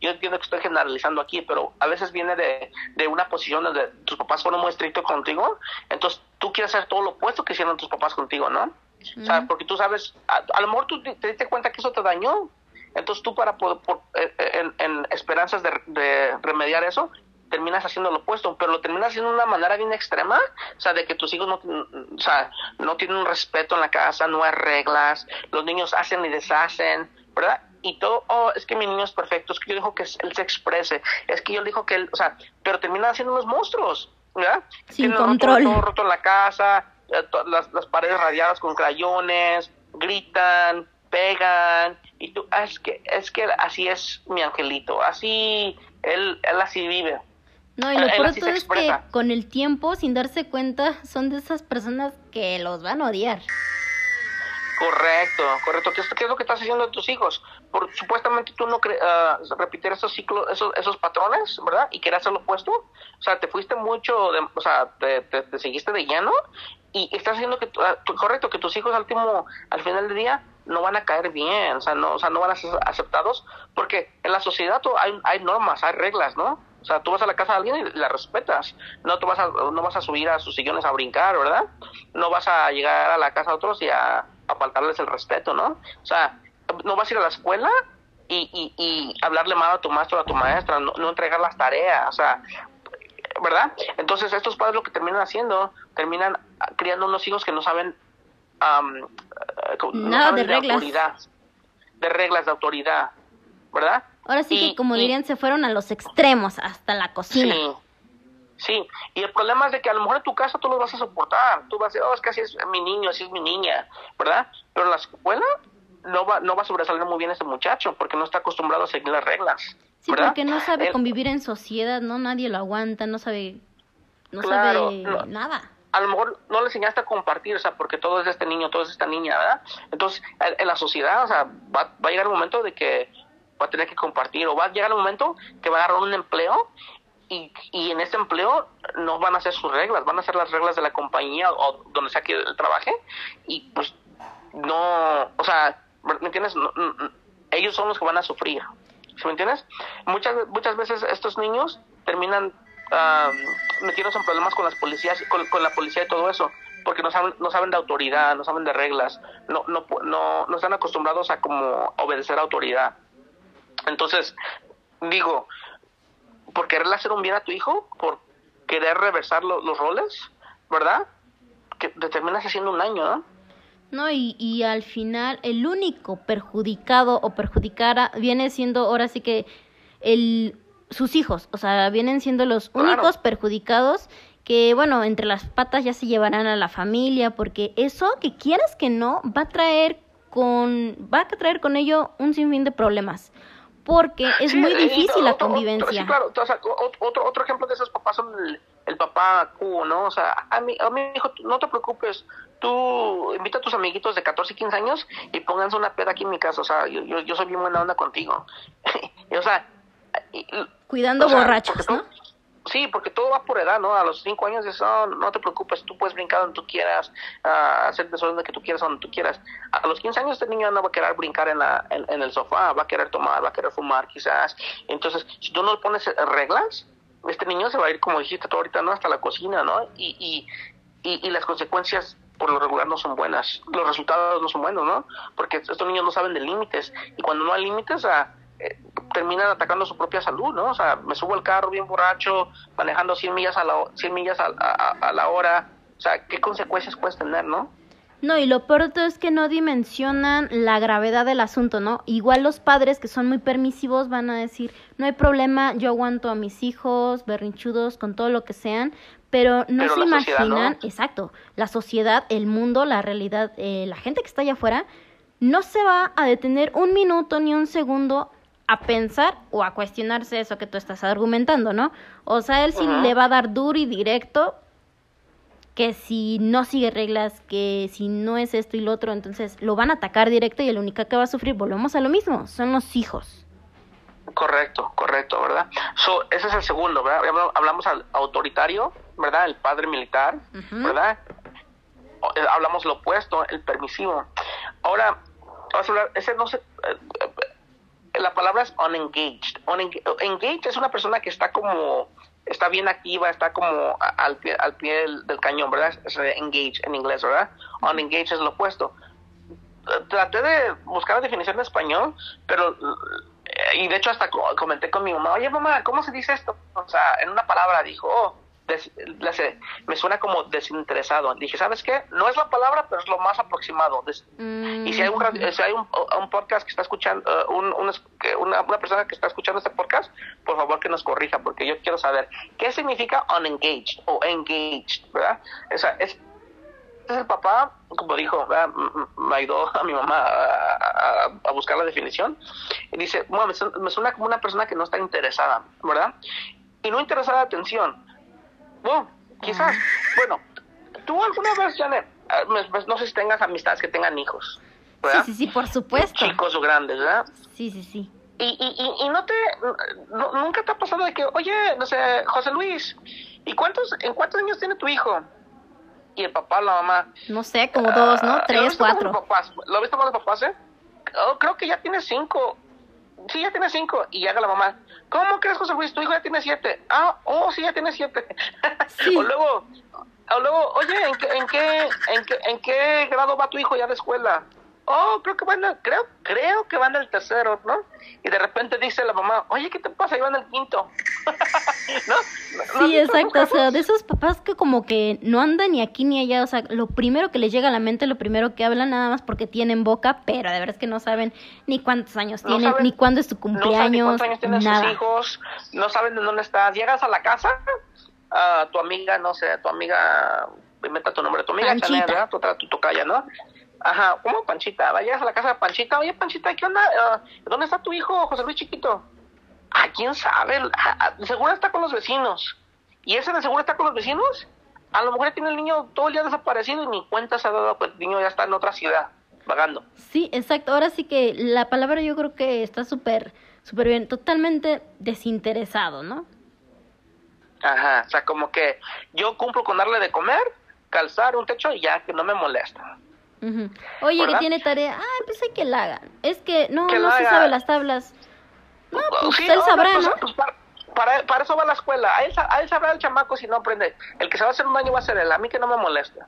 yo entiendo que estoy generalizando aquí, pero a veces viene de, de una posición donde tus papás fueron muy estrictos contigo, entonces tú quieres hacer todo lo opuesto que hicieron tus papás contigo, ¿no? O sea, porque tú sabes, a, lo mejor tú te, diste cuenta que eso te dañó, entonces tú para poder, por, eh, eh, en, esperanzas de, de remediar eso, terminas haciendo lo opuesto, pero lo terminas haciendo de una manera bien extrema, o sea, de que tus hijos no, o sea, no tienen un respeto en la casa, no hay reglas, los niños hacen y deshacen, ¿verdad? Y todo, oh, es que mi niño es perfecto, es que yo dijo que él se exprese, es que yo dijo que él, o sea, pero terminan siendo unos monstruos, ¿verdad? Sin control. Todo, roto en la casa, eh, las, las paredes radiadas con crayones, gritan, pegan, y tú, ah, es que, es que así es mi angelito, así, él, él así vive. No, y lo peor es que con el tiempo, sin darse cuenta, son de esas personas que los van a odiar. Correcto, correcto. ¿Qué es, qué es lo que estás haciendo de tus hijos? Por, supuestamente tú no uh, repetir esos ciclos, esos, esos patrones, ¿verdad? Y querer hacer lo opuesto. O sea, te fuiste mucho, de, o sea, te, te, seguiste de lleno y estás haciendo que, uh, correcto, que tus hijos al último, al final del día no van a caer bien, o sea, no, o sea, no van a ser aceptados porque en la sociedad hay, hay normas, hay reglas, ¿no? O sea, tú vas a la casa de alguien y la respetas. No, tú vas a, no vas a subir a sus sillones a brincar, ¿verdad? No vas a llegar a la casa de otros y a a faltarles el respeto, ¿no? O sea, no vas a ir a la escuela y, y, y hablarle mal a tu maestro o a tu maestra, no, no entregar las tareas, o sea, ¿verdad? Entonces estos padres lo que terminan haciendo, terminan criando unos hijos que no saben, um, no, de, reglas. autoridad, de reglas de autoridad, ¿verdad? Ahora sí que como dirían, se fueron a los extremos, hasta la cocina. Sí. Sí, y el problema es de que a lo mejor en tu casa tú lo vas a soportar, tú vas a decir, oh, es que así es mi niño, así es mi niña, ¿verdad? Pero en la escuela no va, no va a sobresalir muy bien ese muchacho porque no está acostumbrado a seguir las reglas. Sí, porque no sabe convivir en sociedad, ¿no? Nadie lo aguanta, no sabe, no sabe nada. A lo mejor no le enseñaste a compartir, o sea, porque todo es de este niño, todo es de esta niña, ¿verdad? Entonces, en la sociedad, o sea, va, va a llegar un momento de que va a tener que compartir o va a llegar un momento que va a agarrar un empleo y, y en ese empleo no van a ser sus reglas, van a ser las reglas de la compañía o donde sea que trabaje y pues no, o sea, ¿me entiendes? ellos son los que van a sufrir, ¿sí me entiendes? Muchas, muchas veces estos niños terminan uh, metiéndose en problemas con las policías, con, con la policía y todo eso, porque no saben, no saben de autoridad, no saben de reglas, no, no, no, no están acostumbrados a como obedecer a autoridad. Entonces, digo, por quererle hacer un bien a tu hijo, por querer reversar los roles, ¿verdad? Que te terminas haciendo un daño, ¿no? No, y, y al final el único perjudicado o perjudicara viene siendo ahora sí que el, sus hijos, o sea, vienen siendo los únicos perjudicados que, bueno, entre las patas ya se llevarán a la familia, porque eso, que quieras que no, va a traer con, va a traer con ello un sinfín de problemas porque es muy difícil la convivencia. sí, claro, otro, otro ejemplo de esos papás son el, papá Q, ¿no? O sea, a mi, a mi hijo, no te preocupes, tú invita a tus amiguitos de 14 y 15 años y pónganse una peda aquí en mi casa, o sea, yo, yo, yo soy bien buena onda contigo. o sea... Cuidando borrachos, ¿no? Sí, porque todo va por edad, ¿no? A los cinco años dices, no, no te preocupes, tú puedes brincar donde tú quieras, uh, hacer desorden que tú quieras, donde tú quieras. A los 15 años este niño no va a querer brincar en, la, en, el sofá, va a querer tomar, va a querer fumar quizás. Entonces, si tú no le pones reglas, este niño se va a ir, como dijiste tú ahorita, ¿no? Hasta la cocina, ¿no? Y, y, y, y las consecuencias por lo regular no son buenas, los resultados no son buenos, ¿no? Porque estos niños no saben de límites y cuando no hay límites, a eh, terminan atacando su propia salud, ¿no? O sea, me subo al carro bien borracho, manejando 100 millas a la, 100 millas a, a, la hora, o sea, ¿qué consecuencias puedes tener, no? No, y lo peor es que no dimensionan la gravedad del asunto, ¿no? Igual los padres que son muy permisivos van a decir, no hay problema, yo aguanto a mis hijos, berrinchudos, con todo lo que sean, pero no se imaginan, exacto, la sociedad, el mundo, la realidad, eh, la gente que está allá afuera, no se va a detener un minuto ni un segundo a pensar o a cuestionarse eso que tú estás argumentando, ¿no? O sea, él sí le va a dar duro y directo que si no sigue reglas, que si no es esto y lo otro, entonces lo van a atacar directo y el único que va a sufrir, volvemos a lo mismo, son los hijos. Correcto, correcto, ¿verdad? So, ese es el segundo, ¿verdad? Hablamos al autoritario, ¿verdad? El padre militar, ¿verdad? Eh, hablamos lo opuesto, el permisivo. Ahora, vamos a hablar, ese no se, eh, la palabra es unengaged. Engaged es una persona que está como, está bien activa, está como al pie, al pie del, cañón, ¿verdad? Es engaged en inglés, ¿verdad? Unengaged es lo opuesto. Traté de buscar la definición en español, pero, y de hecho hasta comenté con mi mamá, oye mamá, ¿cómo se dice esto? O sea, en una palabra dijo, oh, me suena como desinteresado. Dije, ¿sabes qué? No es la palabra, pero es lo más aproximado. Y si hay, un, si hay un, podcast que está escuchando, uh, un, una, una, persona que está escuchando este podcast, por favor que nos corrija, porque yo quiero saber qué significa unengaged o engaged, ¿verdad? O sea, es, es el papá, como dijo, me ayudó a mi mamá a, buscar la definición. Y dice, bueno, me suena como una persona que no está interesada, ¿verdad? Y no interesada atención no, quizás. Bueno, tú alguna vez, Janet, ah, no sé si tengas amistades que tengan hijos. ¿verdad? Sí, sí, sí, por supuesto. Chicos o grandes, ¿verdad? Sí, sí, sí. Y, y, y, no te, nunca te ha pasado de que, oye, no sé, José Luis, ¿y cuántos, en cuántos años tiene tu hijo? Y el papá, la mamá. No sé, como dos, ¿no? Ah, Tres, cuatro. ¿Lo viste con los papás, eh? Oh, creo que ya tiene cinco. Sí, ya tiene cinco. Y llega la mamá. ¿Cómo crees, José Luis? Tu hijo ya tiene siete. Ah, oh, sí, ya tiene siete. o luego, o luego, oye, ¿en qué, en, qué, en, qué, ¿en qué grado va tu hijo ya de escuela? Oh, creo que van el, creo, creo que van el tercero, ¿no? Y de repente dice la mamá, oye, ¿qué te pasa? Iban el quinto. ¿No? Sí, exacto. O sea, de esos papás que como que no andan ni aquí ni allá. O sea, lo primero que les llega a la mente, lo primero que hablan nada más porque tienen boca, pero de verdad es que no saben ni cuántos años tienen, ni cuándo es tu cumpleaños. No cuántos años tienen sus hijos, no saben de dónde estás. Llegas a la casa, a tu amiga, no sé, tu amiga, inventa tu nombre, tu amiga Chanel, ¿verdad? Tu, tu, tu tocaya, ¿no? Ajá, ¿cómo Panchita? Vayas a la casa de Panchita. Oye, Panchita, ¿qué onda? Ah, ¿Dónde está tu hijo, José Luis Chiquito? Ah, quién sabe. Ah, ah, de seguro está con los vecinos. ¿Y ese de seguro está con los vecinos? A lo mejor tiene el niño todo el día desaparecido y ni cuenta se ha dado que el niño ya está en otra ciudad, vagando. Sí, exacto. Ahora sí que la palabra yo creo que está súper, súper bien. Totalmente desinteresado, ¿no? Ajá, o sea, como que yo cumplo con darle de comer, calzar un techo y ya, que no me molesta. Oye, que tiene tarea. Ah, pues hay que la hagan. Es que no, no se sabe las tablas. No, pues él sabrá, pues, ¿no? Pues, para, para, eso va a la escuela. A él, a él sabrá el chamaco si no aprende. El que se va a hacer un daño va a ser él. A mí que no me molesta.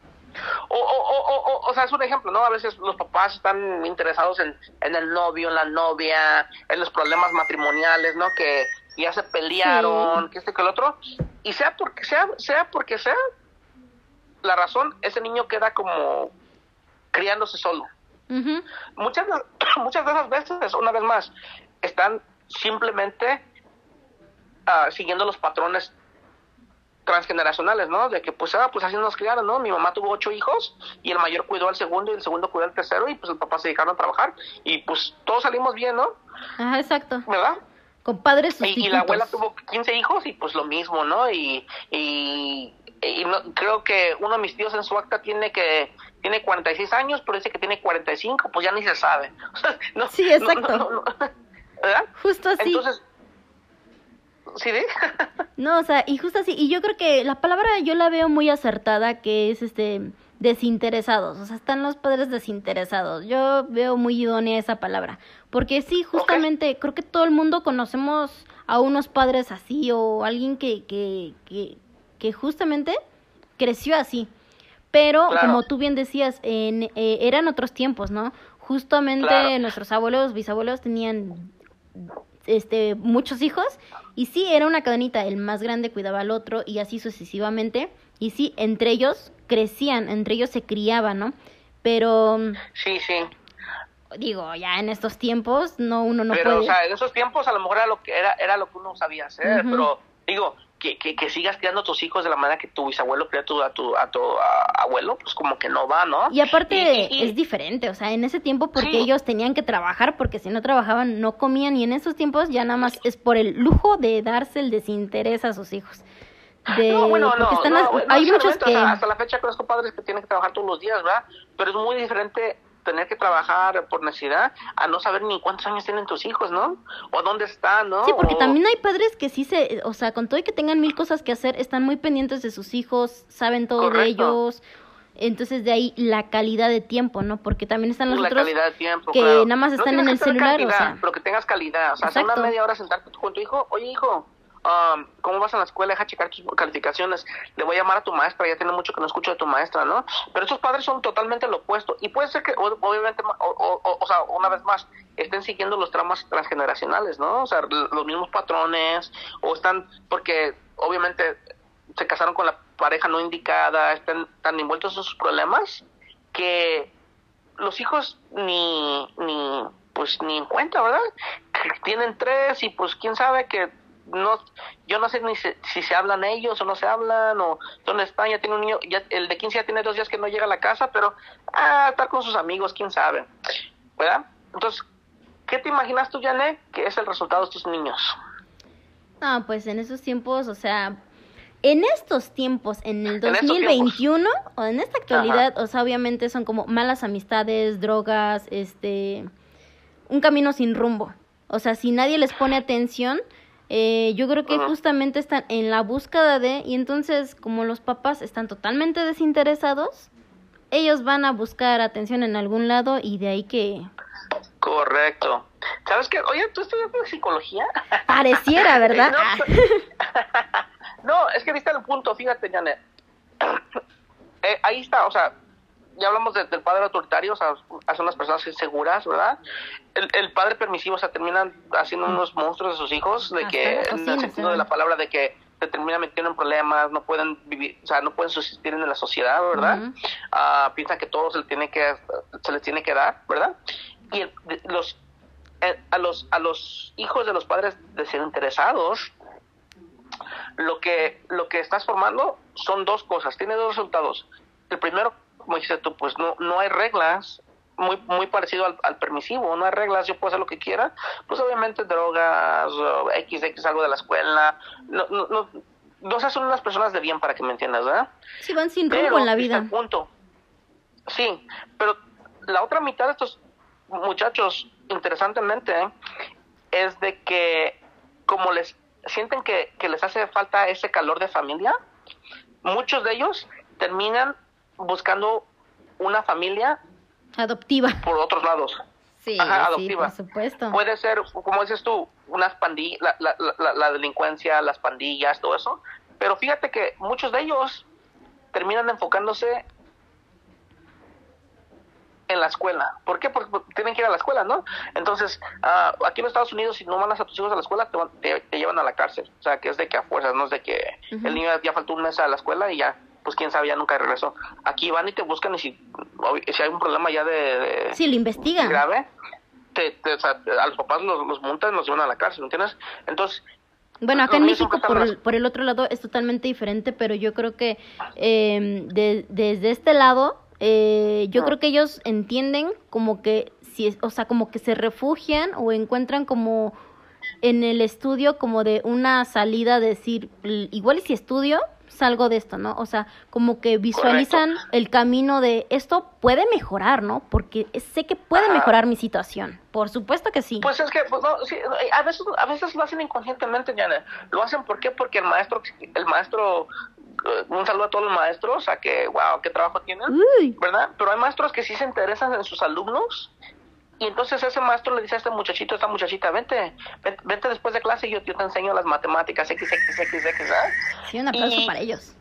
O, o, o, o, o sea, es un ejemplo, ¿no? A veces los papás están interesados en, en el novio, en la novia, en los problemas matrimoniales, ¿no? Que ya se pelearon, que este que el otro, y sea porque sea, sea porque sea la razón, ese niño queda como criándose solo. muchas, muchas de esas veces, una vez más, están simplemente uh, siguiendo los patrones transgeneracionales, ¿no? De que pues, ah, pues así nos criaron, ¿no? Mi mamá tuvo ocho hijos y el mayor cuidó al segundo y el segundo cuidó al tercero y pues el papá se dedicaron a trabajar y pues todos salimos bien, ¿no? Ajá, exacto. ¿Verdad? Con padres y, y, la abuela tuvo 15 hijos y pues lo mismo, ¿no? Y, y, y no, creo que uno de mis tíos en su acta tiene que tiene 46 años, pero dice que tiene 45, pues ya ni se sabe. no, sí, exacto. ¿Verdad? Justo así. Entonces, ¿sí de? no, o sea, y justo así, y yo creo que la palabra yo la veo muy acertada, que es este desinteresados, o sea, están los padres desinteresados. Yo veo muy idónea esa palabra, porque sí, justamente creo que todo el mundo conocemos a unos padres así o alguien que que que, que justamente creció así. Pero como tú bien decías, en, eh, eran otros tiempos, ¿no? Justamente nuestros abuelos, bisabuelos tenían este muchos hijos y sí era una cadenita, el más grande cuidaba al otro y así sucesivamente y sí entre ellos crecían, entre ellos se criaban, ¿no? Pero Sí, sí. Digo, ya en estos tiempos no uno no pero, puede. o sea, en esos tiempos a lo mejor era lo que era era lo que uno sabía hacer, pero digo, que, que, que, sigas criando a tus hijos de la manera que tu bisabuelo crió a tu, a tu, a tu abuelo, pues como que no va, ¿no? Y aparte es diferente, o sea, en ese tiempo porque ellos tenían que trabajar, porque si no trabajaban no comían, y en esos tiempos ya nada más es por el lujo de darse el desinterés a sus hijos. De, no, bueno, no, hay muchos que... hasta la fecha conozco padres que tienen que trabajar todos los días, ¿verdad? Pero es muy diferente tener que trabajar por necesidad a no saber ni cuántos años tienen tus hijos, ¿no? O dónde están, ¿no? Sí, porque también hay padres que sí se, o sea, con todo y que tengan mil cosas que hacer, están muy pendientes de sus hijos, saben todo de ellos. Entonces de ahí la calidad de tiempo, ¿no? Porque también están los otros que nada más están en el celular, o sea, pero que tengas calidad, o sea, hace una media hora sentarte con tu hijo, oye hijo, Um, ¿cómo vas a la escuela? Deja checar tus calificaciones. Le voy a llamar a tu maestra, ya tiene mucho que no escucho de tu maestra, ¿no? Pero esos padres son totalmente lo opuesto. Y puede ser que, obviamente, o, sea, una vez más, estén siguiendo los traumas transgeneracionales, ¿no? O sea, los mismos patrones, o están, porque obviamente se casaron con la pareja no indicada, están tan envueltos en sus problemas que los hijos ni, ni, pues ni en cuenta, ¿verdad? Tienen tres y pues quién sabe que no yo no sé ni si, se hablan ellos o no se hablan o dónde están ya tiene un niño ya el de 15 ya tiene dos días que no llega a la casa pero ah estar con sus amigos quién sabe verdad entonces qué te imaginas tú Janet que es el resultado de estos niños no pues en esos tiempos o sea en estos tiempos, en el 2021 o en esta actualidad, o sea, obviamente son como malas amistades, drogas, este, un camino sin rumbo. O sea, si nadie les pone atención, eh, yo creo que justamente están en la búsqueda de, y entonces como los papás están totalmente desinteresados, ellos van a buscar atención en algún lado y de ahí que... Correcto. ¿Sabes qué? Oye, ¿tú estudias psicología? Pareciera, ¿verdad? no, es que viste el punto, fíjate, Janet. Eh, ahí está, o sea, ya hablamos del padre autoritario, o sea, son las personas inseguras, ¿verdad? El, el, padre permisivo, o sea, terminan haciendo unos monstruos de sus hijos, de que, en el sentido de la palabra, de que se terminan metiendo en problemas, no pueden vivir, o sea, no pueden subsistir en la sociedad, ¿verdad? Ah, piensan que todo se les tiene que, se les tiene que dar, ¿verdad? Y los, eh, a los, a los hijos de los padres desinteresados, lo que, lo que estás formando son dos cosas, tiene dos resultados. El primero, como dijiste tú, pues no, no hay reglas, muy, muy parecido al, permisivo, no hay reglas, yo puedo hacer lo que quiera, pues obviamente drogas, X, X, algo de la escuela, no, no, no, no son unas personas de bien para que me entiendas, ¿verdad? Sí, van sin rumbo en la vida. punto. Sí, pero la otra mitad de estos muchachos, interesantemente, es de que como les sienten que, que les hace falta ese calor de familia, muchos de ellos terminan buscando una familia adoptiva por otros lados. Sí, adoptiva. por supuesto. Puede ser, como dices tú, unas pandillas, la, la, la, delincuencia, las pandillas, todo eso. Pero fíjate que muchos de ellos terminan enfocándose en la escuela. ¿Por qué? Porque tienen que ir a la escuela, ¿no? Entonces, ah, aquí en Estados Unidos, si no mandas a tus hijos a la escuela, te, te, llevan a la cárcel. O sea, que es de que a fuerzas, no es de que el niño ya faltó un mes a la escuela y ya, pues quién sabe, ya nunca regresó. Aquí van y te buscan y si, si hay un problema ya de... sí, lo investigan. Grave, te, o sea, a los papás los, los montan, los llevan a la cárcel, ¿entiendes? Entonces, bueno, acá en México por, por, el otro lado es totalmente diferente, pero yo creo que eh, de, desde este lado eh, yo creo que ellos entienden como que si o sea, como que se refugian o encuentran como en el estudio como de una salida decir, igual y si estudio, salgo de esto, ¿no? O sea, como que visualizan el camino de esto puede mejorar, ¿no? Porque sé que puede mejorar mi situación. Por supuesto que sí. Pues es que pues, no, sí, a veces a veces lo hacen inconscientemente, Yana. Lo hacen ¿por qué? Porque el maestro el maestro eh, un saludo a todos los maestros, a que, wow, qué trabajo tienen, ¿verdad? Pero hay maestros que sí se interesan en sus alumnos y entonces ese maestro le dice a este muchachito, a esta muchachita, vente, vente después de clase y yo, te enseño las matemáticas, X, X, X, X, ¿verdad? Sí, un aplauso para ellos.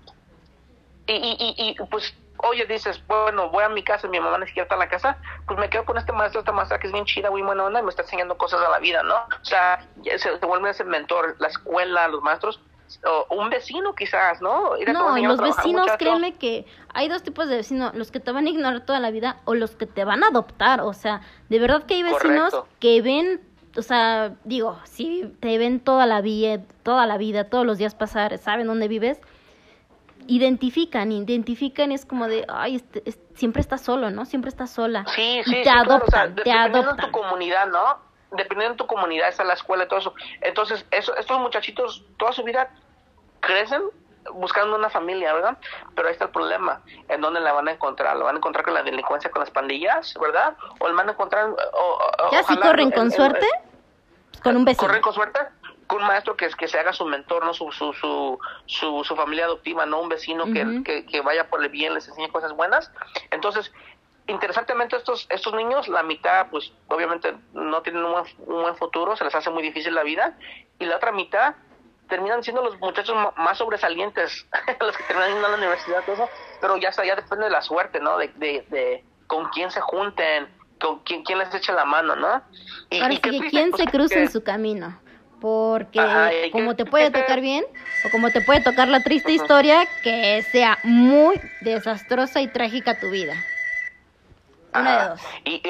Y, y, y, pues, oye, dices, bueno, voy a mi casa, mi mamá ni siquiera está en la casa, pues me quedo con este maestro, esta maestra que es bien chida, muy buena onda y me está enseñando cosas de la vida, ¿no? O sea, se, se vuelve ese mentor, la escuela, los maestros, o un vecino quizás, ¿no? no, y los vecinos, créeme que hay dos tipos de vecinos, los que te van a ignorar toda la vida o los que te van a adoptar, o sea, de verdad que hay vecinos que ven, o sea, digo, si te ven toda la vida, toda la vida, todos los días pasar, saben dónde vives, identifican, identifican, es como de, ay, este, siempre estás solo, ¿no? Siempre estás sola. Sí, sí, te adoptan, te adoptan. tu comunidad, ¿no? Dependiendo de tu comunidad, está la escuela y todo eso. Entonces, eso, estos muchachitos toda su vida crecen buscando una familia, ¿verdad? Pero ahí está el problema, ¿en dónde la van a encontrar? ¿Lo van a encontrar con la delincuencia, con las pandillas, ¿verdad? ¿O lo van a encontrar... O, ¿Ya si corren con suerte? Pues con un vecino. ¿Corren con suerte? Con un maestro que, que se haga su mentor, ¿no? Su, su, su, su, su familia adoptiva, ¿no? Un vecino que, que, que, vaya por el bien, les enseñe cosas buenas. Entonces, interesantemente estos estos niños la mitad pues obviamente no tienen un buen, futuro se les hace muy difícil la vida y la otra mitad terminan siendo los muchachos más sobresalientes los que terminan yendo a la universidad todo eso pero ya ya depende de la suerte no de, de, con quién se junten con quién, quién les echa la mano no y, Ahora que quién se cruza en su camino porque como te puede tocar bien o como te puede tocar la triste historia que sea muy desastrosa y trágica tu vida y,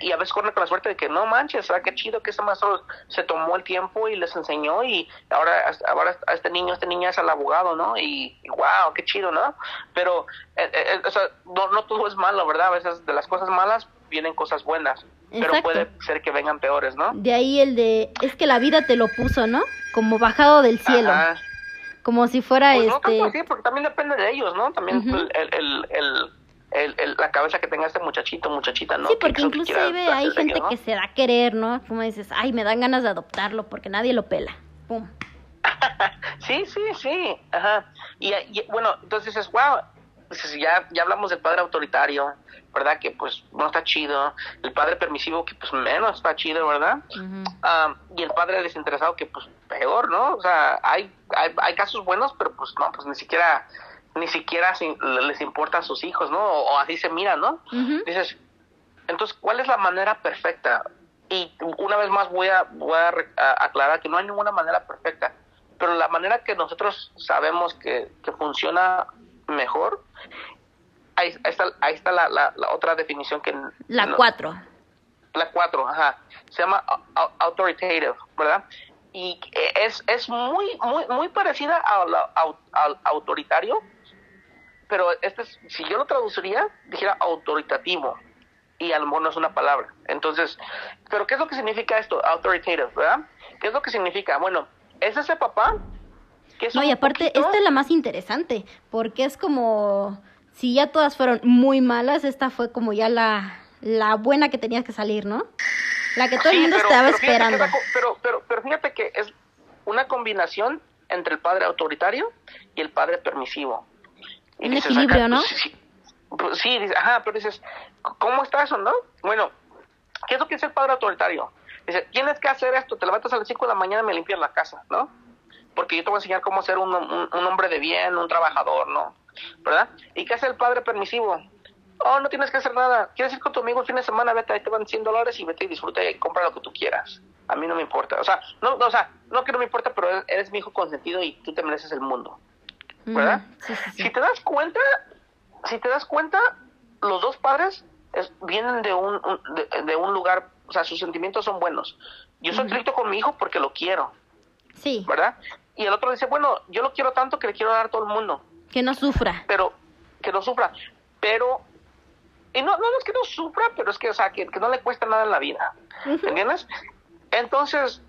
y, a veces corre con la suerte de que no manches, ¿sabes qué chido que ese maestro se tomó el tiempo y les enseñó y ahora, ahora a este niño, este niño es el abogado, ¿no? Y, wow, qué chido, ¿no? Pero eh, eh, eh, o sea, no, no todo es malo, ¿verdad? A veces de las cosas malas vienen cosas buenas. Pero puede ser que vengan peores, ¿no? De ahí el de, es que la vida te lo puso, ¿no? Como bajado del cielo. Como si fuera pues este... No, sí, porque también depende de ellos, ¿no? También el, el el, la cabeza que tenga este muchachito, muchachita, ¿no? Sí, porque inclusive hay gente que se da a querer, ¿no? Como dices, ay, me dan ganas de adoptarlo porque nadie lo pela. Pum. sí, sí, sí, ajá. Y, bueno, entonces es, wow, ya, ya hablamos del padre autoritario, ¿verdad? Que pues no está chido. El padre permisivo, que pues menos está chido, ¿verdad? Ah, y el padre desinteresado, que pues peor, ¿no? O sea, hay, hay, hay casos buenos, pero pues no, pues ni siquiera ni siquiera les importa a sus hijos, ¿no? O, así se mira, ¿no? Dices, entonces, ¿cuál es la manera perfecta? Y una vez más voy a, voy a, aclarar que no hay ninguna manera perfecta, pero la manera que nosotros sabemos que, que funciona mejor, ahí, está, ahí está la, la, otra definición que... La cuatro. la cuatro, ajá. Se llama authoritative, ¿verdad? Y es, es muy, muy, muy parecida al autoritario, pero este si yo lo traduciría, dijera autoritativo, y a lo mejor no es una palabra. Entonces, pero ¿qué es lo que significa esto? Authoritative, ¿verdad? ¿Qué es lo que significa? Bueno, es ese papá que es No, y aparte, esta es la más interesante, porque es como, si ya todas fueron muy malas, esta fue como ya la, la buena que tenías que salir, ¿no? La que todo el mundo estaba esperando. pero, pero, pero fíjate que es una combinación entre el padre autoritario y el padre permisivo un equilibrio, ¿no? Pues, sí, pues, sí, ajá, pero dices, ¿cómo está eso, no? Bueno, ¿qué es lo que es el padre autoritario? Dice, tienes que hacer esto, te levantas a las 5 de la mañana y me limpias la casa, ¿no? Porque yo te voy a enseñar cómo ser un, un, hombre de bien, un trabajador, ¿no? ¿Verdad? ¿Y qué hace el padre permisivo? Oh, no tienes que hacer nada. ¿Quieres ir con tu amigo el fin de semana? Vete, ahí te van 100 dólares y vete y disfruta y compra lo que tú quieras. A mí no me importa. O sea, no, no, o sea, no que no me importa, pero eres, eres mi hijo consentido y tú te mereces el mundo. ¿Verdad? Mm, sí, sí, sí. Si te das cuenta, si te das cuenta, los dos padres es- vienen de un, un- de, de un lugar, o sea, sus sentimientos son buenos. Yo soy estricto con mi hijo porque lo quiero, Sí, ¿verdad? Y el otro dice, bueno, yo lo quiero tanto que le quiero dar a todo el mundo que no sufra. pero que no sufra. Pero, y no, no es que no sufra, pero es que, o sea, que, que no le cuesta nada en la vida. Ujú. ¿Entiendes? Entonces,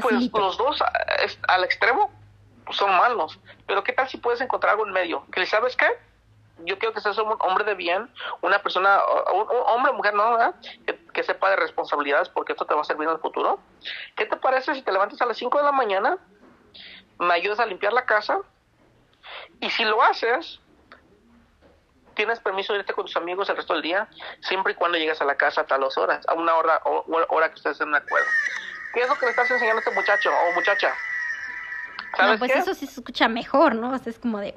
pues los dos a- es- al extremo pues, son malos. Pero ¿qué tal si puedes encontrar algo en medio? Que sabes qué? Yo quiero que seas un hombre de bien, una persona, un, hombre o mujer, ¿no? ¿verdad? Que, sepa de responsabilidades porque esto te va a servir en el futuro. ¿Qué te parece si te levantas a las 5 de la mañana, me ayudas a limpiar la casa y si lo haces, tienes permiso de irte con tus amigos el resto del día, siempre y cuando llegues a la casa a tal horas, a una hora o- hora que ustedes estén de acuerdo. ¿Qué es lo que le estás enseñando a este muchacho o muchacha? ¿Sabes No, pues qué? eso sí se escucha mejor, ¿no? O sea, es como de...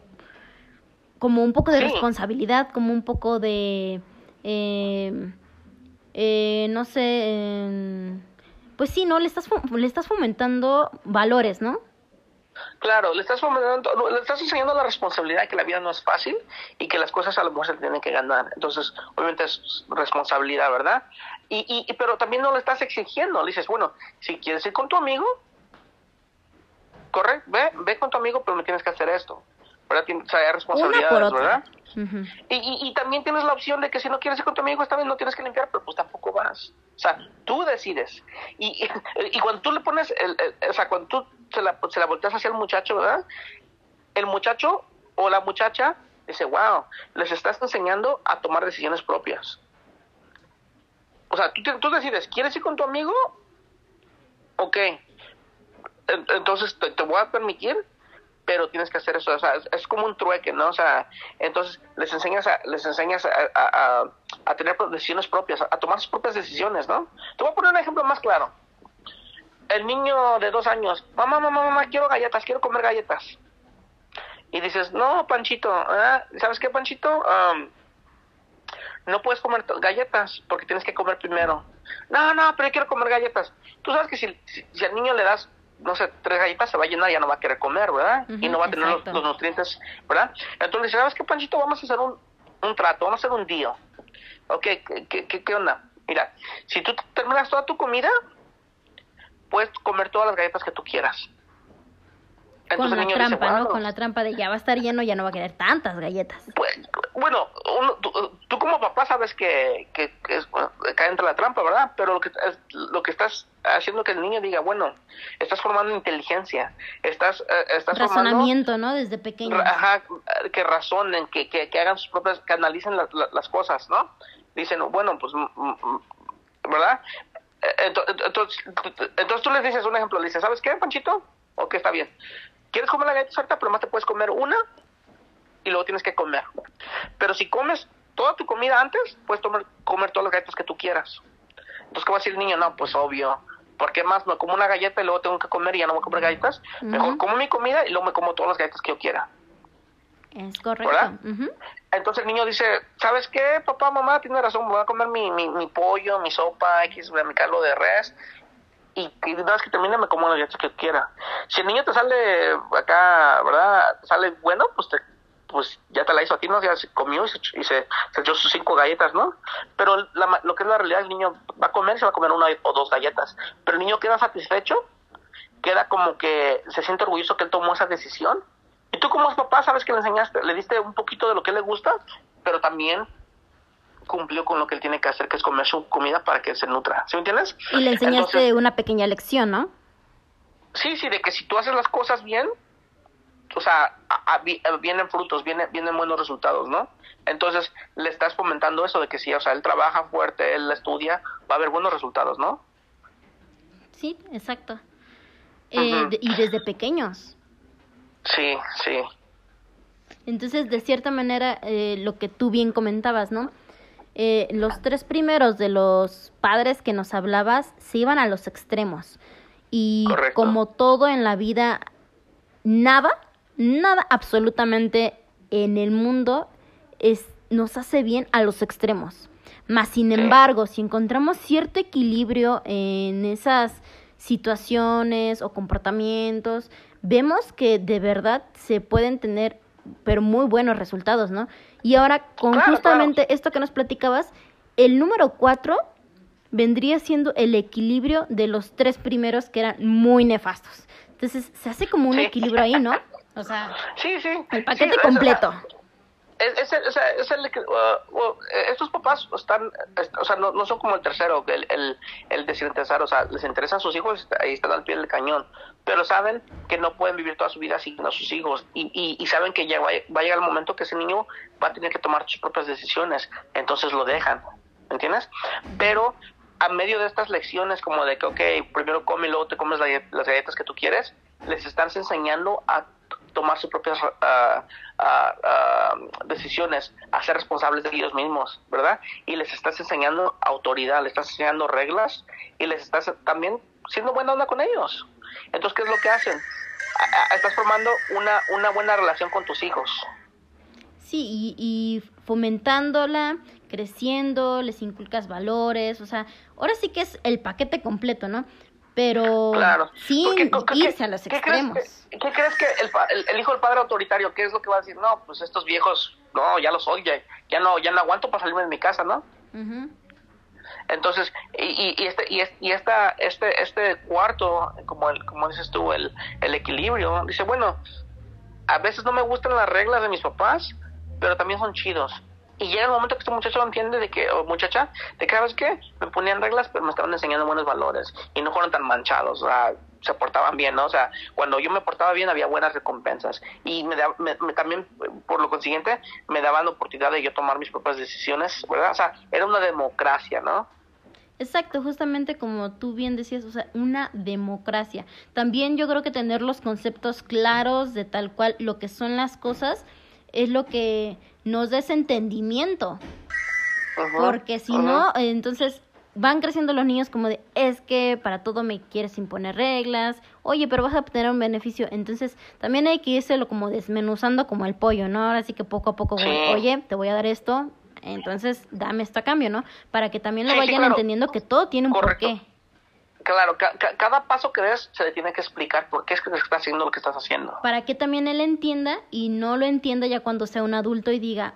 Como un poco de Sí. responsabilidad, como un poco de... eh, eh, no sé... eh, pues sí, ¿no? Le estás, le estás fomentando valores, ¿no? Claro, le estás fomentando, le estás enseñando la responsabilidad de que la vida no es fácil y que las cosas a lo mejor se tienen que ganar. Entonces, obviamente es responsabilidad, ¿verdad? Y, y, y- pero también no le estás exigiendo. Le dices, bueno, si quieres ir con tu amigo, corre, ve, ve con tu amigo, pero me tienes que hacer esto. ¿Verdad? O sea, hay responsabilidades. ¿verdad? Y, y, y también tienes la opción de que si no quieres ir con tu amigo, esta vez no tienes que limpiar, pero pues tampoco vas. O sea, tú decides. Y, y, cuando tú le pones, el, el- o sea, cuando tú se la, se la volteas hacia el muchacho, ¿verdad? El muchacho o la muchacha dice, wow, les estás enseñando a tomar decisiones propias. O sea, tú, tú decides, ¿quieres ir con tu amigo? Ok. En- Entonces te, voy a permitir pero tienes que hacer eso, o sea, es, como un trueque, ¿no? O sea, entonces les enseñas a, les enseñas a, tener decisiones propias, a, tomar sus propias decisiones, ¿no? Te voy a poner un ejemplo más claro. El niño de dos años, mamá, mamá, mamá, quiero galletas, quiero comer galletas. Y dices, no, Panchito. ¿sabes qué, Panchito? No puedes comer galletas porque tienes que comer primero. No, no, pero yo quiero comer galletas. Tú sabes que si, si al niño le das, no sé, tres galletas, se va a llenar, ya no va a querer comer, ¿verdad? y no va a tener los, los nutrientes, ¿verdad? Entonces, ¿sabes qué, Panchito? Vamos a hacer un, un trato, vamos a hacer un deal. Ok, ¿qué, qué, qué, qué onda? Mira, si tú terminas toda tu comida, puedes comer todas las galletas que tú quieras. Con la dice, trampa, ¿no? Con la trampa de ya va a estar lleno, ya no va a querer tantas galletas. Pues, bueno, uno- tú, tú como papá sabes que, que, que es, bueno, cae entre la trampa, ¿verdad? Pero lo que, es- lo que estás haciendo que el niño diga, bueno, estás formando inteligencia, estás, eh, estás formando... Razonamiento, ¿no? Desde pequeño. Ajá, que razonen, que, que, que hagan sus propias, que analicen la- la- las cosas, ¿no? Dicen, bueno, pues, mm, mm, ¿verdad? Eh, ento- Entonces, entonces tú les dices un ejemplo, le dices, ¿sabes qué, Panchito? Ok, está bien. ¿Quieres comer la galleta ahorita? Pero más te puedes comer una y luego tienes que comer. Pero si comes toda tu comida antes, puedes tomar, comer todas las galletas que tú quieras. Entonces, ¿qué va a decir el niño? No, pues obvio. ¿Por qué más? Me como una galleta y luego tengo que comer y ya no voy a comer galletas. Mejor como mi comida y luego me como todas las galletas que yo quiera. Es correcto. ¿Verdad? Ujú. Entonces el niño dice, ¿sabes qué? Papá, mamá, tiene razón, voy a comer mi, mi, mi pollo, mi sopa, X, mi caldo de res. Y, una vez que termine me como las galletas que quiera. Si el niño te sale acá, ¿verdad? Sale bueno, pues te, pues ya te la hizo a ti, ¿no? Ya se comió y se, se, se echó sus cinco galletas, ¿no? Pero la lo que es la realidad, el niño va a comer, se va a comer una o dos galletas. Pero el niño queda satisfecho, queda como que se siente orgulloso que él tomó esa decisión. Y tú como papá sabes que le enseñaste, le diste un poquito de lo que le gusta, pero también cumplió con lo que él tiene que hacer, que es comer su comida para que se nutra. ¿Sí me entiendes? Y le enseñaste Entonces, una pequeña lección, ¿no? sí, sí, de que si tú haces las cosas bien, o sea, a- a- vi- eh, vienen frutos, vienen, vienen buenos resultados, ¿no? Entonces le estás fomentando eso de que si, o sea, él trabaja fuerte, él estudia, va a haber buenos resultados, ¿no? Sí, exacto. Eh, de- y desde pequeños. Sí, sí. Entonces, de cierta manera, eh, lo que tú bien comentabas, ¿no? Eh, los tres primeros de los padres que nos hablabas se iban a los extremos. Y Correcto. como todo en la vida, nada, nada absolutamente en el mundo es nos hace bien a los extremos. Más sin embargo, si encontramos cierto equilibrio en esas situaciones o comportamientos, vemos que de verdad se pueden tener pero muy buenos resultados, ¿no? Y ahora con justamente esto que nos platicabas, el número cuatro vendría siendo el equilibrio de los tres primeros que eran muy nefastos. Entonces se hace como un equilibrio ahí, ¿no? O sea, sí, sí. el paquete completo. Es, es, es, el, uh, uh, estos papás están, o sea, no, no, son como el tercero, el, el, el desinteresar, o sea, les interesan sus hijos, ahí están al pie del cañón, pero saben que no pueden vivir toda su vida sin a sus hijos y, y, saben que ya va, a llegar el momento que ese niño va a tener que tomar sus propias decisiones, entonces lo dejan, ¿entiendes? Pero a medio de estas lecciones como de que, ok, primero come y luego te comes las galletas que tú quieres, les estás enseñando a tomar sus propias uh, uh, decisiones, a ser responsables de ellos mismos, ¿verdad? Y les estás enseñando autoridad, les estás enseñando reglas y les estás también siendo buena onda con ellos. Entonces, ¿qué es lo que hacen? Estás formando una, una buena relación con tus hijos. Sí, y, y fomentándola, creciendo, les inculcas valores, o sea, ahora sí que es el paquete completo, ¿no? pero claro. sin irse a los extremos. ¿Qué crees que, el, hijo del padre autoritario, qué es lo que va a decir? No, pues estos viejos, no, ya los odio, ya, no, ya no aguanto para salirme de mi casa, ¿no? Entonces, y, y, este, y, esta, este, este cuarto, como, el, como dices tú, el, el equilibrio, dice, bueno, a veces no me gustan las reglas de mis papás, pero también son chidos y llega el momento que este muchacho entiende de que, o muchacha, de que, ¿sabes qué? Me ponían reglas, pero me estaban enseñando buenos valores y no fueron tan manchados, o sea, se portaban bien, ¿no? O sea, cuando yo me portaba bien había buenas recompensas y me, me, también, por lo consiguiente, me daban la oportunidad de yo tomar mis propias decisiones, ¿verdad? O sea, era una democracia, ¿no? Exacto, justamente como tú bien decías, o sea, una democracia. También yo creo que tener los conceptos claros de tal cual lo que son las cosas es lo que nos des entendimiento. Porque si no, entonces van creciendo los niños como de, es que para todo me quieres imponer reglas, oye, pero vas a obtener un beneficio. Entonces también hay que irse como desmenuzando como el pollo, ¿no? Ahora sí que poco a poco, oye, te voy a dar esto, entonces dame esto a cambio, ¿no? Para que también lo vayan entendiendo que todo tiene un porqué. Claro, cada paso que des se le tiene que explicar por qué es que estás haciendo lo que estás haciendo. Para que también él entienda y no lo entienda ya cuando sea un adulto y diga,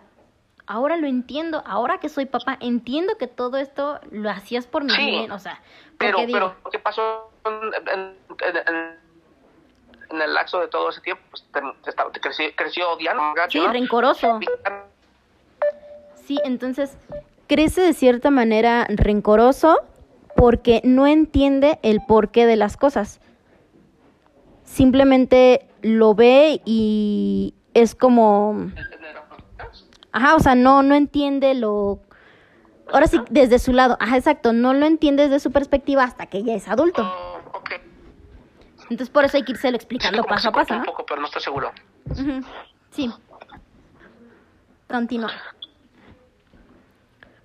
ahora lo entiendo, ahora que soy papá, entiendo que todo esto lo hacías por mi bien, o sea, pero, pero ¿qué pasó en, el lapso de todo ese tiempo? Pues te, creció, creció odiando, Sí, rencoroso. Sí, entonces crece de cierta manera rencoroso porque no entiende el porqué de las cosas. Simplemente lo ve y es como... Ajá, o sea, no, no entiende lo... Ahora sí, desde su lado, ajá, exacto, no lo entiende desde su perspectiva hasta que ya es adulto. Oh, Entonces por eso hay que irse explicando paso a paso. Un poco, pero no estoy seguro. Sí. Continúa.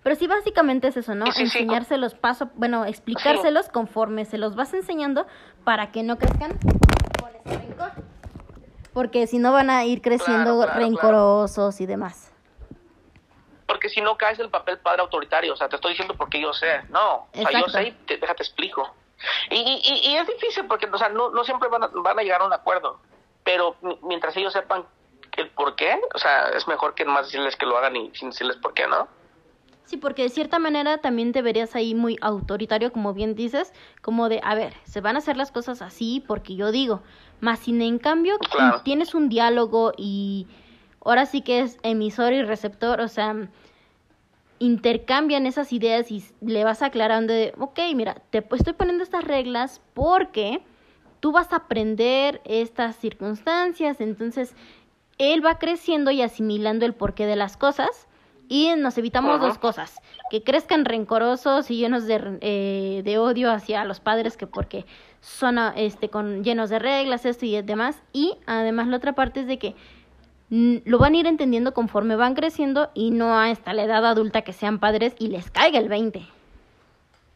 Pero sí, básicamente es eso, ¿no? Enseñárselos paso, bueno, explicárselos conforme se los vas enseñando para que no crezcan con ese rencor. Porque si no van a ir creciendo rencorosos y demás. Porque si no caes el papel padre autoritario, o sea, te estoy diciendo porque yo sé, no, o sea, yo sé y te, déjate explico. Y, y, y, es difícil porque, o sea, no, no siempre van a, van a llegar a un acuerdo, pero mientras ellos sepan el por qué, o sea, es mejor que más decirles que lo hagan y sin decirles por qué, ¿no? Sí, porque de cierta manera también te verías ahí muy autoritario, como bien dices, como de, a ver, se van a hacer las cosas así porque yo digo, más sin en cambio tienes un diálogo y ahora sí que es emisor y receptor, o sea, intercambian esas ideas y le vas aclarando de, ok, mira, te estoy poniendo estas reglas porque tú vas a aprender estas circunstancias, entonces él va creciendo y asimilando el porqué de las cosas y nos evitamos dos cosas, que crezcan rencorosos y llenos de, eh, de odio hacia los padres que porque son este con llenos de reglas, esto y demás, y además la otra parte es de que lo van a ir entendiendo conforme van creciendo y no hasta la edad adulta que sean padres y les caiga el 20.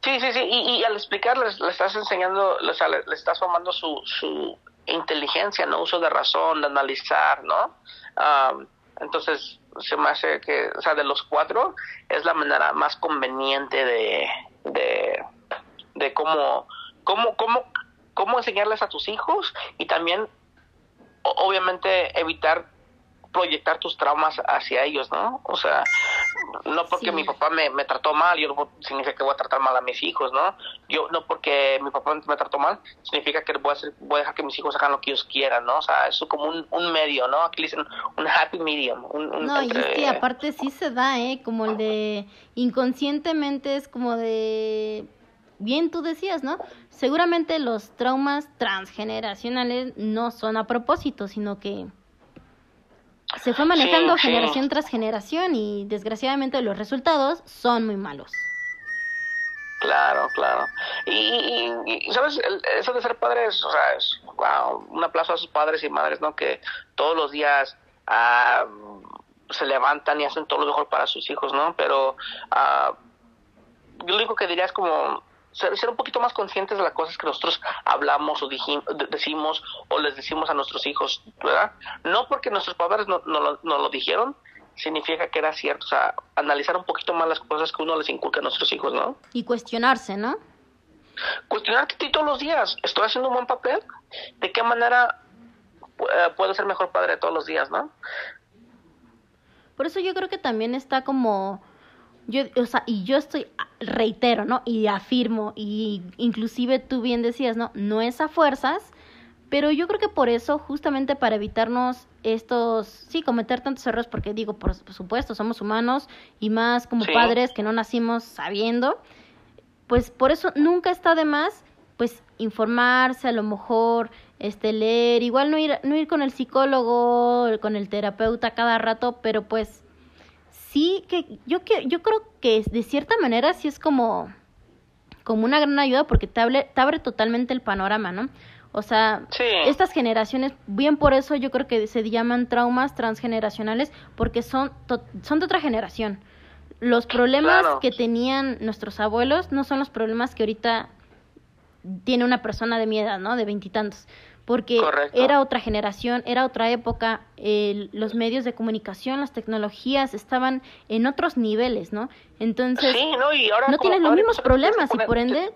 Sí, sí, sí, y, al explicarles, le estás enseñando, le, le, estás formando su, su inteligencia, ¿no? Uso de razón, de analizar, ¿no? entonces, se me hace que, o sea, de los cuatro, es la manera más conveniente de, de, de cómo, cómo, cómo, cómo enseñarles a tus hijos y también, obviamente, evitar proyectar tus traumas hacia ellos, ¿no? O sea, no porque mi papá me, me, trató mal, yo no significa que voy a tratar mal a mis hijos, ¿no? Yo no porque mi papá me trató mal, significa que voy a, hacer, voy a dejar que mis hijos hagan lo que ellos quieran, ¿no? O sea, es como un, un medio, ¿no? Aquí dicen un happy medium. Un, no, y es que aparte sí se da, ¿eh? Como el de inconscientemente es como de... Bien tú decías, ¿no? Seguramente los traumas transgeneracionales no son a propósito, sino que se fue manejando generación tras generación y desgraciadamente los resultados son muy malos. Claro, claro. Y, y, ¿sabes? eso de ser padres, o sea, es wow, un aplauso a sus padres y madres, ¿no? Que todos los días ah, se levantan y hacen todo lo mejor para sus hijos, ¿no? Pero uh, yo lo único que diría es como ser, un poquito más conscientes de las cosas que nosotros hablamos o decimos o les decimos a nuestros hijos, ¿verdad? No porque nuestros padres no, no, lo, dijeron, significa que era cierto, o sea, analizar un poquito más las cosas que uno les inculca a nuestros hijos, ¿no? Y cuestionarse, ¿no? Cuestionarte todos los días, ¿estoy haciendo un buen papel? ¿De qué manera eh, puedo ser mejor padre todos los días, no? Por eso yo creo que también está como yo, o sea, y yo estoy, reitero, ¿no? Y afirmo, y inclusive tú bien decías, ¿no? No es a fuerzas, pero yo creo que por eso, justamente para evitarnos estos, sí, cometer tantos errores, porque digo, por, supuesto, somos humanos y más como padres que no nacimos sabiendo, pues por eso nunca está de más, pues informarse, a lo mejor, este, leer, igual no ir, no ir con el psicólogo, con el terapeuta cada rato, pero pues sí que yo que yo creo que de cierta manera sí es como como una gran ayuda porque te abre, te abre totalmente el panorama, ¿no? O sea, estas generaciones, bien por eso yo creo que se llaman traumas transgeneracionales porque son, son de otra generación. Los problemas que tenían nuestros abuelos no son los problemas que ahorita tiene una persona de mi edad, ¿no? De veintitantos porque era otra generación, era otra época, los medios de comunicación, las tecnologías estaban en otros niveles, ¿no? Entonces, no, y ahora no tienes los mismos problemas y por ende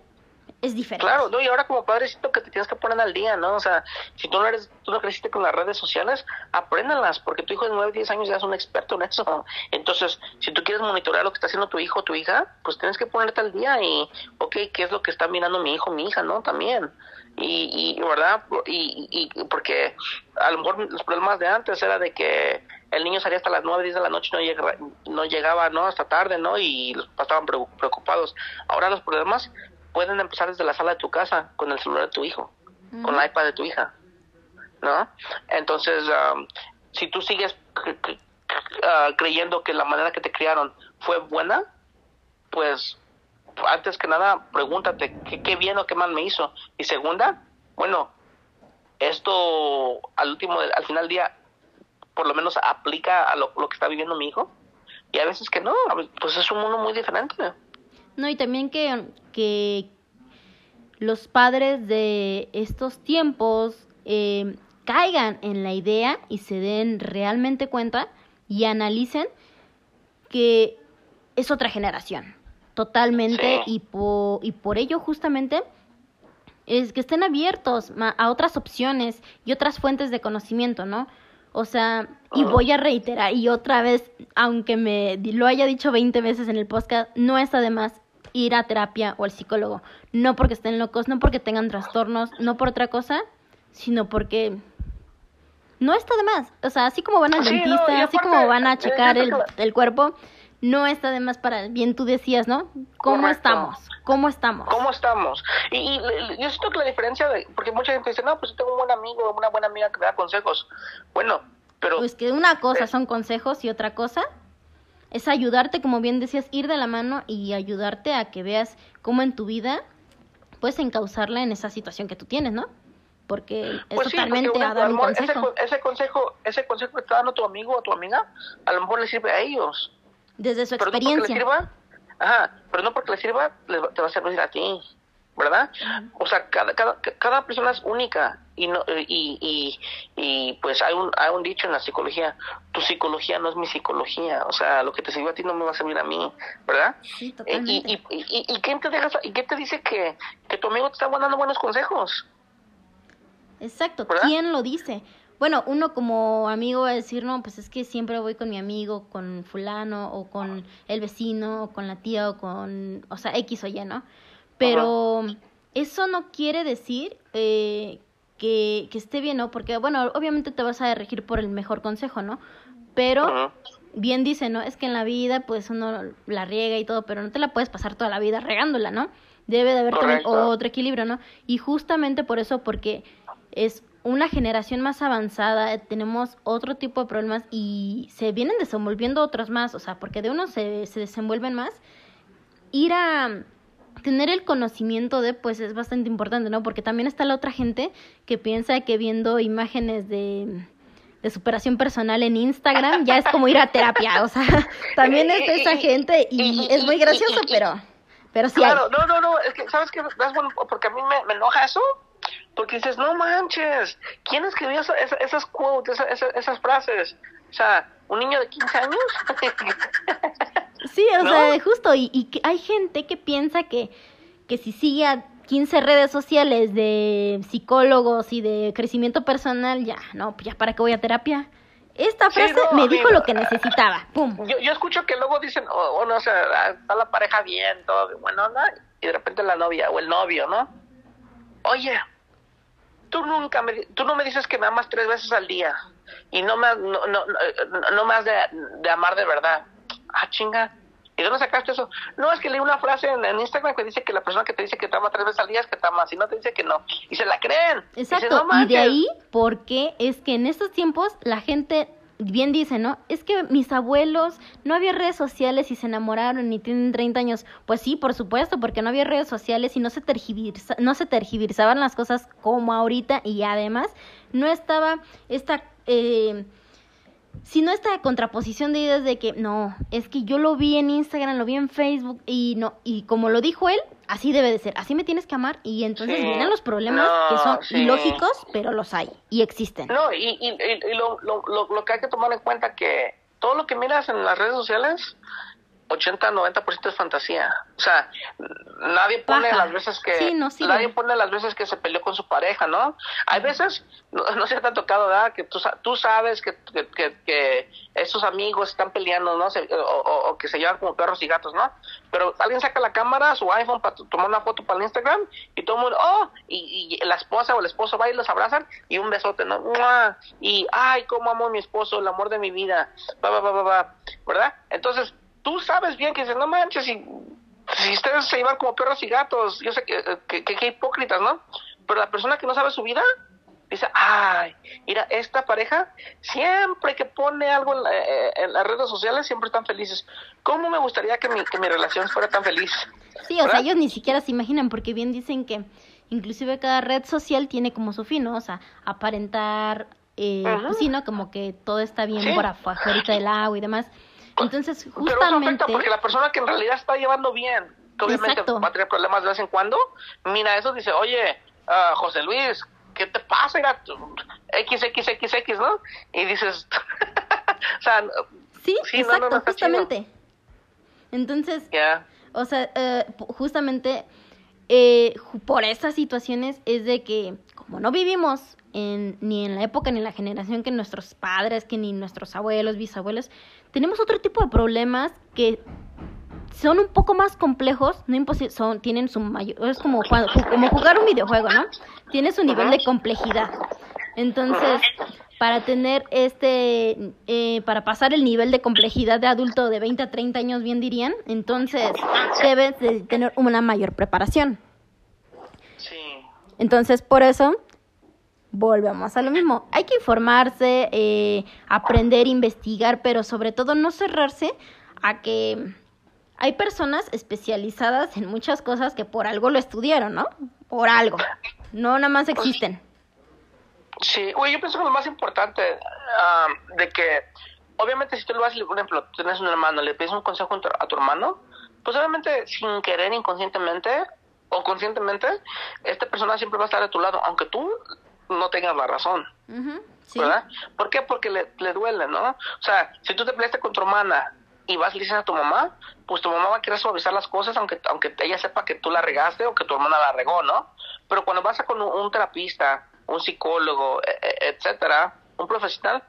es diferente. Claro, no, y ahora como padre siento que te tienes que poner al día, ¿no? O sea, si tú no eres, tú no creciste con las redes sociales, apréndalas, porque tu hijo de 9, 10 años ya es un experto en eso. Entonces, si tú quieres monitorear lo que está haciendo tu hijo o tu hija, pues tienes que ponerte al día y, ok, ¿qué es lo que está mirando mi hijo, mi hija, no? También. Y, y ¿verdad? Y, y porque a lo mejor los problemas de antes era de que el niño salía hasta las 9, 10 de la noche no llegaba, no llegaba, ¿no? Hasta tarde, ¿no? Y los estaban preocupados. Ahora los problemas pueden empezar desde la sala de tu casa con el celular de tu hijo, con la iPad de tu hija, ¿no? Entonces, um, si tú sigues uh, creyendo que la manera que te criaron fue buena, pues antes que nada pregúntate qué, bien o qué mal me hizo. Y segunda, bueno, esto al último, al final del día, por lo menos aplica a lo, lo que está viviendo mi hijo. Y a veces que no, pues es un mundo muy diferente. No, y también que, que los padres de estos tiempos eh, caigan en la idea y se den realmente cuenta y analicen que es otra generación, totalmente, y, y por ello justamente es que estén abiertos a otras opciones y otras fuentes de conocimiento, ¿no? O sea, y voy a reiterar, y otra vez, aunque me lo haya dicho 20 veces en el podcast, no está de más ir a terapia o al psicólogo. No porque estén locos, no porque tengan trastornos, no por otra cosa, sino porque no está de más. O sea, así como van al dentista, así como van a checar el, el, cuerpo, no está de más para, bien tú decías, ¿no? ¿Cómo estamos? ¿Cómo estamos? ¿Cómo estamos? Y, yo siento que la diferencia, de, porque mucha gente dice, no, pues yo tengo un buen amigo, una buena amiga que me da consejos. Bueno, pero... Pues que una cosa son consejos y otra cosa es ayudarte, como bien decías, ir de la mano y ayudarte a que veas cómo en tu vida puedes encauzarla en esa situación que tú tienes, ¿no? Porque es pues totalmente a dar un consejo. Ese, consejo. Ese consejo que está dando tu amigo o tu amiga, a lo mejor le sirve a ellos. Desde su experiencia. ajá, pero no porque le sirva, te va a servir a ti. ¿Verdad? O sea, cada, cada, cada persona es única y, no, y, y, y pues hay un, hay un dicho en la psicología, tu psicología no es mi psicología, o sea, lo que te sirve a ti no me va a servir a mí, ¿verdad? Sí, Eh, y, y, y, y, quién te deja, y quién te dice que, que tu amigo te está dando buenos consejos? Exacto, ¿Verdad? ¿quién lo dice? Bueno, uno como amigo va a decir, no, pues es que siempre voy con mi amigo, con fulano, o con el vecino, o con la tía, o con, o sea, X o Y, ¿no? Pero eso no quiere decir eh, que, que esté bien, ¿no? Porque, bueno, obviamente te vas a regir por el mejor consejo, ¿no? Pero bien dice, ¿no? Es que en la vida, pues uno la riega y todo, pero no te la puedes pasar toda la vida regándola, ¿no? Debe de haber también otro equilibrio, ¿no? Y justamente por eso, porque es una generación más avanzada, tenemos otro tipo de problemas y se vienen desenvolviendo otros más, o sea, porque de unos se, se desenvuelven más, ir a tener el conocimiento de, pues es bastante importante, ¿no? Porque también está la otra gente que piensa que viendo imágenes de, de superación personal en Instagram ya es como ir a terapia, o sea, también está esa gente y es muy gracioso, pero, pero sí hay. Claro, no, no, no, es que, ¿sabes qué? Es bueno, porque a mí me, me enoja eso, porque dices, no manches, ¿quién escribió esa- esa- esas quotes, esa- esa- esas frases? O sea, ¿un niño de 15 años? Sí, o ¿No? sea, justo, y, y que hay gente que piensa que, que si sigue a 15 redes sociales de psicólogos y de crecimiento personal, ya, no, pues ya para qué voy a terapia. Esta Sí, frase no, me dijo lo que necesitaba, pum. yo, yo escucho que luego dicen, oh, oh, no, o sea, ah, está la pareja bien, todo bien, buena onda, y de repente la novia o el novio, ¿no? Oye, tú nunca me, tú no me dices que me amas tres veces al día y no me, no, no, no, no has de, de amar de verdad. Ah, chinga. ¿Y dónde sacaste eso? No, es que leí una frase en, en Instagram que dice que la persona que te dice que te ama tres veces al día es que te ama, si no te dice que no. Y se la creen. Dicen, Exacto, "No y de manches". ahí, porque es que en estos tiempos la gente bien dice, ¿no? Es que mis abuelos no había redes sociales y se enamoraron y tienen 30 años. Pues sí, por supuesto, porque no había redes sociales y no se, tergiversa- no se tergiversaban las cosas como ahorita y además no estaba esta... Eh, sino esta contraposición de ideas de que no, es que yo lo vi en Instagram, lo vi en Facebook y no, y como lo dijo él, así debe de ser, así me tienes que amar y entonces Sí. vienen los problemas que son sí. ilógicos, pero los hay y existen. No, y, y, y- y lo, lo, lo, lo que hay que tomar en cuenta que todo lo que miras en las redes sociales, 80-90% es fantasía. O sea, nadie pone las veces que Sí, no sirve. nadie pone las veces que se peleó con su pareja, ¿no? Hay veces, no, no se te ha tocado, ¿verdad? Que tú, tú sabes que, que, que, que esos amigos están peleando, ¿no? Se- o, o- o que se llevan como perros y gatos, ¿no? Pero alguien saca la cámara, su iPhone para tomar una foto para el Instagram y todo el mundo, oh, y, y la esposa o el esposo va y los abrazan y un besote, ¿no? ¡Mua! Y, ay, cómo amo a mi esposo, el amor de mi vida, va, va, va, va, va, ¿verdad? Entonces, tú sabes bien que dices, no manches, si, si ustedes se llevan como perros y gatos, yo sé que, que, que- que hipócritas, ¿no? Pero la persona que no sabe su vida, dice, ay, mira, esta pareja siempre que pone algo en, la- eh, en las redes sociales siempre están felices. ¿Cómo me gustaría que mi, que mi relación fuera tan feliz? Sí, o sea, ellos ni siquiera se imaginan porque bien dicen que inclusive cada red social tiene como su fin, ¿no? O sea, aparentar, eh, pues sí, ¿no? Como que todo está bien Sí. por afuera del agua y demás. Entonces, Pero eso justamente... afecta porque la persona que en realidad está llevando bien, que obviamente Exacto. va a tener problemas de vez en cuando, mira eso, dice, oye, ah, José Luis, ¿qué te pasa? Tú, XXXX, ¿no? Y dices, o sea, Sí, Sí, no, no, exacto, no, está chido. justamente. Entonces, o sea, eh, justamente eh, por esas situaciones es de que como no vivimos en, ni en la época ni en la generación que nuestros padres, que ni nuestros abuelos, bisabuelos, tenemos otro tipo de problemas que son un poco más complejos, no son tienen su mayor, es como como jugar un videojuego, ¿no? Tiene su nivel de complejidad. Entonces, para tener este, eh, para pasar el nivel de complejidad de adulto de 20 a 30 años, bien dirían, entonces debes de tener una mayor preparación. sí. Entonces, por eso, volvemos a lo mismo. Hay que informarse, eh, aprender, investigar, pero sobre todo no cerrarse a que hay personas especializadas en muchas cosas que por algo lo estudiaron, ¿no? Por algo. No nada más existen. Sí, güey, yo pienso que lo más importante ah, de que, obviamente, si tú lo vas, por ejemplo, tienes un hermano, le pides un consejo a tu, a tu hermano, pues obviamente, sin querer, inconscientemente, o conscientemente, esta persona siempre va a estar a tu lado, aunque tú no tengas la razón. ¿Verdad? ¿Por qué? Porque le, le, duele, ¿no? O sea, si tú te peleaste con tu hermana y vas y le dices a tu mamá, pues tu mamá va a querer suavizar las cosas aunque, aunque ella sepa que tú la regaste o que tu hermana la regó, ¿no? Pero cuando vas a con un, terapista, un psicólogo, e, e, etcétera, un profesional,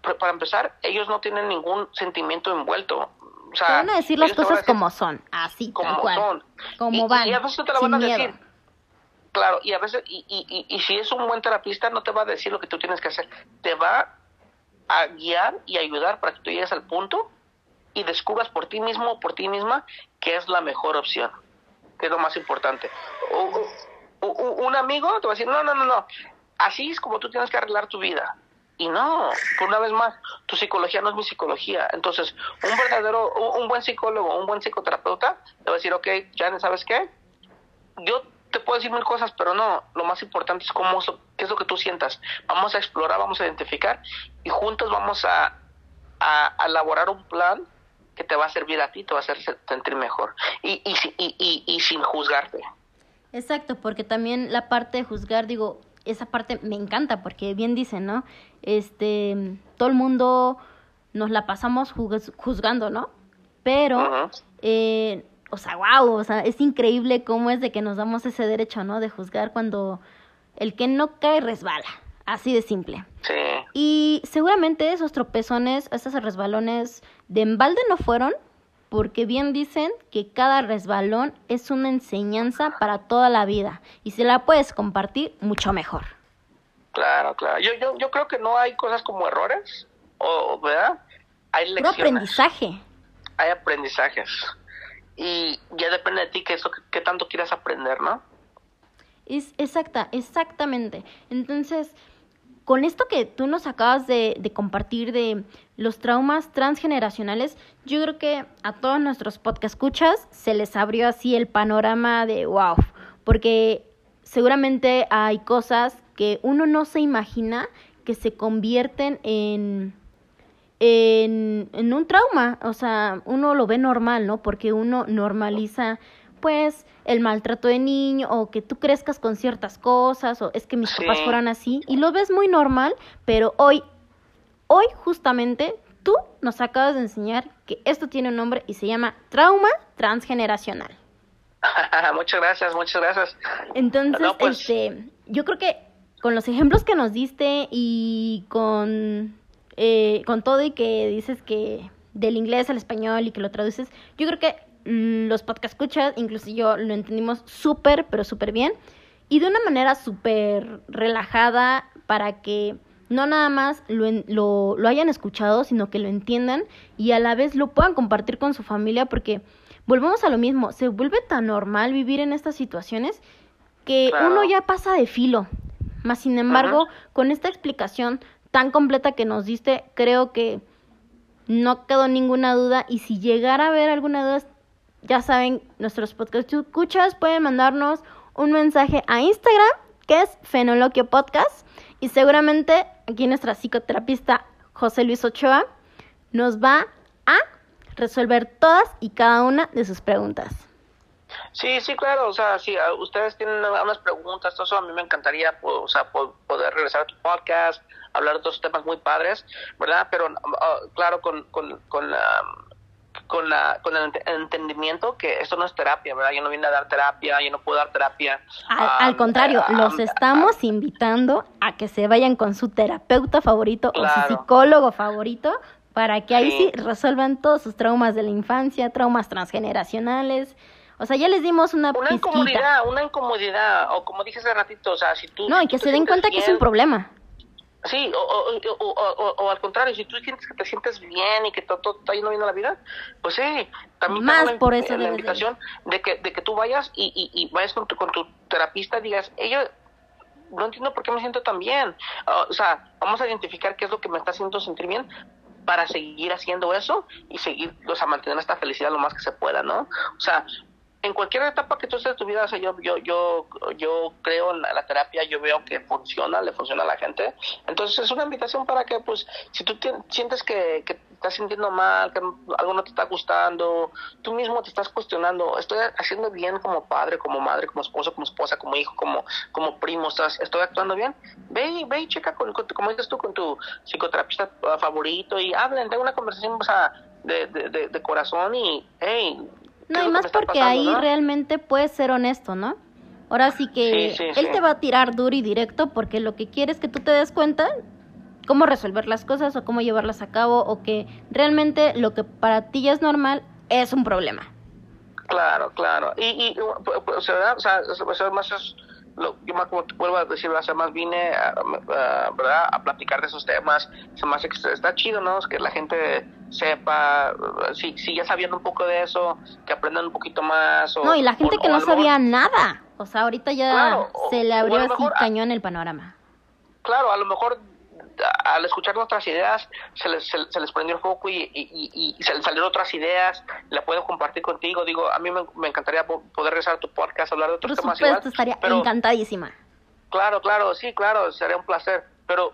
para empezar, ellos no tienen ningún sentimiento envuelto. O sea, van a decir las cosas como son, así, como son. Como van. Y a veces te la van a decir. Claro, y a veces, y, y, y, si es un buen terapista, no te va a decir lo que tú tienes que hacer. Te va a guiar y ayudar para que tú llegues al punto y descubras por ti mismo o por ti misma que es la mejor opción, que es lo más importante. un amigo te va a decir, no, no, no, no, así es como tú tienes que arreglar tu vida. Y no, una vez más, tu psicología no es mi psicología. Entonces, un verdadero, un, buen psicólogo, un buen psicoterapeuta, te va a decir, ok, Janet, ¿sabes qué? Yo te puedo decir mil cosas, pero no, lo más importante es cómo, qué es lo que tú sientas. Vamos a explorar, vamos a identificar y juntos vamos a, a, elaborar un plan que te va a servir a ti, te va a hacer sentir mejor y, y, y, y, y sin juzgarte. Exacto, porque también la parte de juzgar, digo, esa parte me encanta porque bien dicen, ¿no? Este, todo el mundo nos la pasamos juzgando, ¿no? Pero, eh, o sea, wow, o sea, es increíble cómo es de que nos damos ese derecho, ¿no? De juzgar cuando el que no cae resbala, así de simple. Sí. Y seguramente esos tropezones, esos resbalones de embalde no fueron, porque bien dicen que cada resbalón es una enseñanza para toda la vida y si la puedes compartir, mucho mejor. Claro, claro. Yo, yo, yo creo que no hay cosas como errores, o, ¿verdad? Hay lecciones. aprendizaje. Hay aprendizajes. Y ya depende de ti qué, eso, qué tanto quieras aprender, ¿no? Es exacta, exactamente. Entonces, con esto que tú nos acabas de, compartir de los traumas transgeneracionales, yo creo que a todos nuestros podcast escuchas se les abrió así el panorama de wow, porque seguramente hay cosas que uno no se imagina que se convierten en, en, en un trauma, o sea, uno lo ve normal, ¿no? Porque uno normaliza pues el maltrato de niño o que tú crezcas con ciertas cosas o es que mis papás fueran así y lo ves muy normal, pero hoy, hoy justamente tú nos acabas de enseñar que esto tiene un nombre y se llama trauma transgeneracional. muchas gracias, muchas gracias. Entonces, pues este, yo creo que con los ejemplos que nos diste y con, eh, con todo y que dices que del inglés al español y que lo traduces, yo creo que los podcast escuchas, incluso yo lo entendimos súper, pero súper bien. Y de una manera súper relajada para que no nada más lo, lo, lo, hayan escuchado, sino que lo entiendan y a la vez lo puedan compartir con su familia porque volvemos a lo mismo, se vuelve tan normal vivir en estas situaciones que uno ya pasa de filo. Más sin embargo, con esta explicación tan completa que nos diste, creo que no quedó ninguna duda. Y si llegara a haber alguna duda, ya saben, nuestros podcast escuchas pueden mandarnos un mensaje a Instagram, que es Fenoloquio Podcast, y seguramente aquí nuestra psicoterapista José Luis Ochoa nos va a resolver todas y cada una de sus preguntas. Sí, sí, claro, o sea, si ustedes tienen unas preguntas, todo eso a mí me encantaría, o sea, poder regresar a tu podcast, hablar de otros temas muy padres, ¿verdad? Pero, ah, claro, con, con, con la con, la, con el entendimiento que esto no es terapia, ¿verdad? Yo no vine a dar terapia, yo no puedo dar terapia. Al, contrario, los estamos invitando a que se vayan con su terapeuta favorito o su psicólogo favorito para que ahí sí. resuelvan todos sus traumas de la infancia, traumas transgeneracionales. O sea, ya les dimos una Una incomodidad, una incomodidad, o como dije hace ratito, o sea, si tú... No, y que se den cuenta que es un problema. Sí, o, o, o, o, al contrario, si tú sientes que te sientes bien y que todo, está yendo bien la vida, pues sí, también Más por eso la invitación de que, de que tú vayas y, y, y vayas con tu, con tu terapista y digas, ella, no entiendo por qué me siento tan bien. o sea, vamos a identificar qué es lo que me está haciendo sentir bien para seguir haciendo eso y seguir, o sea, mantener esta felicidad lo más que se pueda, ¿no? O sea, en cualquier etapa que tú estés de tu vida, o sea, yo, yo, yo, yo creo en la, terapia, yo veo que funciona, le funciona a la gente. Entonces es una invitación para que, pues, si tú sientes que, que, estás sintiendo mal, que algo no te está gustando, tú mismo te estás cuestionando, estoy haciendo bien como padre, como madre, como esposo, como esposa, como hijo, como, como primo, estás, estoy actuando bien, ve y, ve y checa, con, como dices tú, con tu psicoterapista favorito y hablen, tenga una conversación o sea, de, de, de, corazón y, hey, no, y más porque ahí realmente puedes ser honesto, ¿no? Ahora sí que él te va a tirar duro y directo porque lo que quiere es que tú te des cuenta cómo resolver las cosas o cómo llevarlas a cabo o que realmente lo que para ti ya es normal es un problema. Claro, claro. Y, y o sea, o sea, lo, yo más como te vuelvo a decir, o más vine a, ¿verdad? a platicar de esos temas. Se me hace que está chido, ¿no? Es que la gente sepa, si, si ya sabiendo un poco de eso, que aprendan un poquito más. no, y la gente que no sabía nada. O sea, ahorita ya se le abrió así cañón el panorama. Claro, a lo mejor al escuchar nuestras ideas se les, se, les prendió el foco y, y, y, se les salieron otras ideas, la puedo compartir contigo. Digo, a mí me, encantaría poder regresar a tu podcast, hablar de otros temas igual. estaría encantadísima. Claro, claro, sí, claro, sería un placer. Pero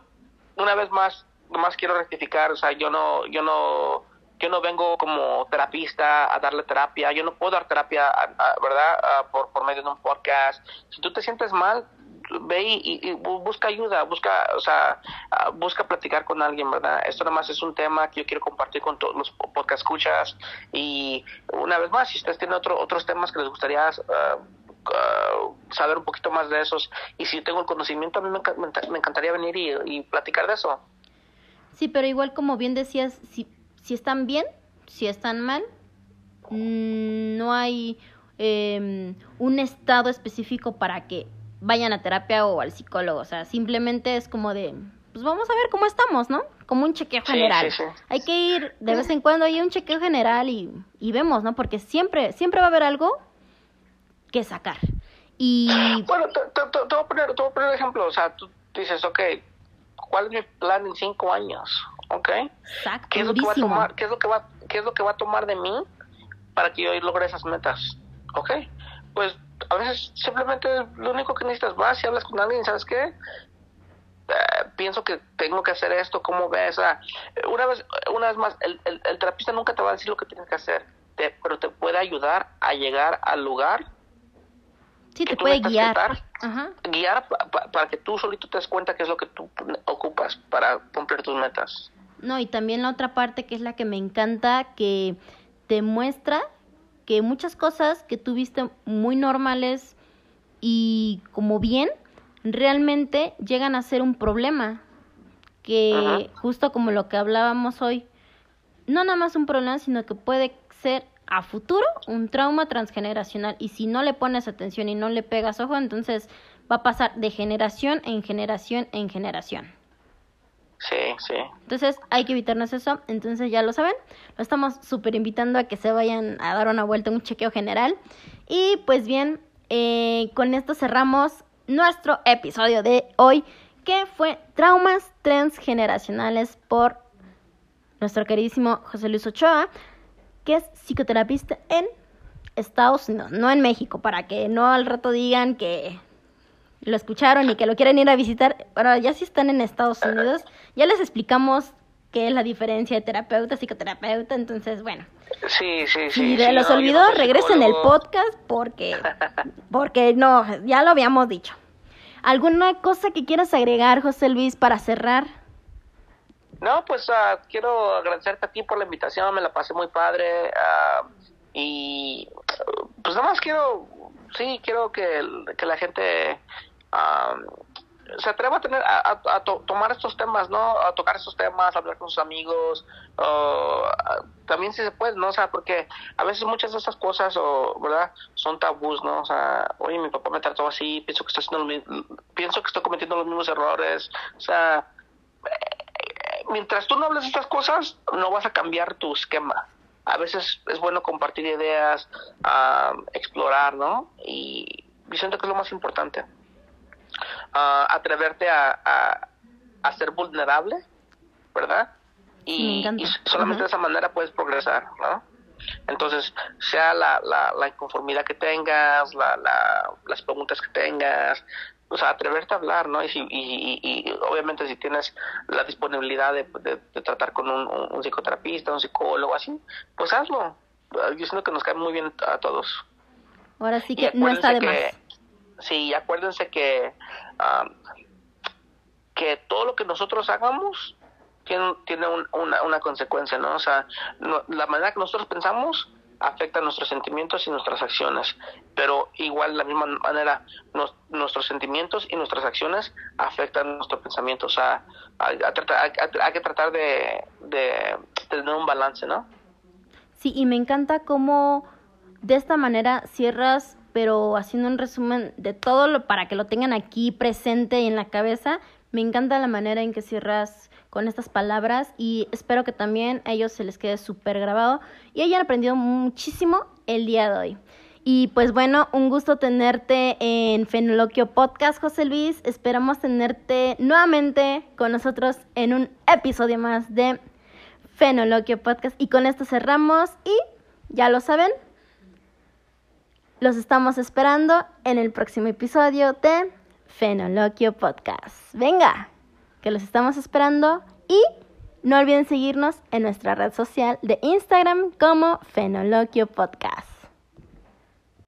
una vez más, más quiero rectificar, o sea, yo no, yo no, yo no vengo como terapista a darle terapia, yo no puedo dar terapia, ¿verdad? por, por medio de un podcast. Si tú te sientes mal, ve y, busca ayuda, busca, o sea, ah, busca platicar con alguien, ¿verdad? Esto nada más es un tema que yo quiero compartir con todos los podcast escuchas y una vez más, si ustedes tienen otro, otros temas que les gustaría ah, ah, saber un poquito más de esos y si tengo el conocimiento, a mí me, encantaría venir y, platicar de eso. Sí, pero igual como bien decías, si, si están bien, si están mal, mm, no hay eh, un estado específico para que vayan a terapia o al psicólogo. O sea, simplemente es como de, pues vamos a ver cómo estamos, ¿no? Como un chequeo general. Hay que ir de vez en cuando hay un chequeo general y, y vemos, ¿no? Porque siempre, siempre va a haber algo que sacar. Y... Bueno, te, voy a poner, te voy a poner ejemplo. O sea, tú dices, ok, ¿cuál es mi plan en cinco años? ¿Ok? Exacto, ¿Qué es lo que va a tomar, qué es lo que va, qué es lo que va a tomar de mí para que yo logre esas metas? ¿Ok? Pues a veces simplemente lo único que necesitas vas y hablas con alguien, ¿sabes qué? Eh, pienso que tengo que hacer esto, ¿cómo ves? una vez una vez más, el, el, terapista nunca te va a decir lo que tienes que hacer, pero te puede ayudar a llegar al lugar. Sí, te puede guiar. Guiar para que tú solito te des cuenta qué es lo que tú ocupas para cumplir tus metas. No, y también la otra parte que es la que me encanta, que te muestra que muchas cosas que tuviste muy normales y como bien, realmente llegan a ser un problema. Que justo como lo que hablábamos hoy, no nada más un problema, sino que puede ser a futuro un trauma transgeneracional. Y si no le pones atención y no le pegas ojo, entonces va a pasar de generación en generación en generación. Sí, sí. Entonces hay que evitarnos eso. Entonces ya lo saben. Lo estamos súper invitando a que se vayan a dar una vuelta, un chequeo general. Y pues bien, eh, con esto cerramos nuestro episodio de hoy, que fue Traumas Transgeneracionales por nuestro queridísimo José Luis Ochoa, que es psicoterapista en Estados Unidos, no en México, para que no al rato digan que lo escucharon y que lo quieren ir a visitar, pero ya si están en Estados Unidos, ya les explicamos qué es la diferencia de terapeuta, psicoterapeuta, entonces, bueno. Sí, sí, sí. Si los olvidó, regresen el podcast porque, porque no, ya lo habíamos dicho. ¿Alguna cosa que quieras agregar, José Luis, para cerrar? No, pues uh, quiero agradecerte a ti por la invitación, me la pasé muy padre uh, y pues nada más quiero, sí, quiero que, que la gente se atreva a tener a, tomar estos temas, ¿no? A tocar estos temas, hablar con sus amigos, también si se puede, ¿no? O sea, porque a veces muchas de esas cosas, ¿verdad? Son tabús, ¿no? O sea, oye, mi papá me trató así, pienso que estoy haciendo pienso que estoy cometiendo los mismos errores, o sea, eh, mientras tú no hables de estas cosas, no vas a cambiar tu esquema. A veces es bueno compartir ideas, explorar, ¿no? Y, y siento que es lo más importante atreverte a, a, ser vulnerable, ¿verdad? Y, solamente de esa manera puedes progresar, ¿no? Entonces, sea la, la, inconformidad que tengas, la, las preguntas que tengas, o sea, atreverte a hablar, ¿no? Y, si, y, y, obviamente si tienes la disponibilidad de, de, tratar con un, un, psicoterapista, un psicólogo, así, pues hazlo. Yo siento que nos cae muy bien a todos. Ahora sí que no está de más. Sí, acuérdense que, que todo lo que nosotros hagamos tiene, tiene una, una consecuencia, ¿no? O sea, la manera que nosotros pensamos afecta nuestros sentimientos y nuestras acciones, pero igual de la misma manera nuestros sentimientos y nuestras acciones afectan nuestro pensamiento, o sea, hay, que tratar de, de, tener un balance, ¿no? Sí, y me encanta cómo de esta manera cierras, pero haciendo un resumen de todo lo para que lo tengan aquí presente y en la cabeza, me encanta la manera en que cierras con estas palabras y espero que también a ellos se les quede súper grabado y hayan aprendido muchísimo el día de hoy. Y pues bueno, un gusto tenerte en Fenoloquio Podcast, José Luis. Esperamos tenerte nuevamente con nosotros en un episodio más de Fenoloquio Podcast. Y con esto cerramos y ya lo saben, los estamos esperando en el próximo episodio de Fenoloquio Podcast. Venga, que los estamos esperando y no olviden seguirnos en nuestra red social de Instagram como Fenoloquio Podcast.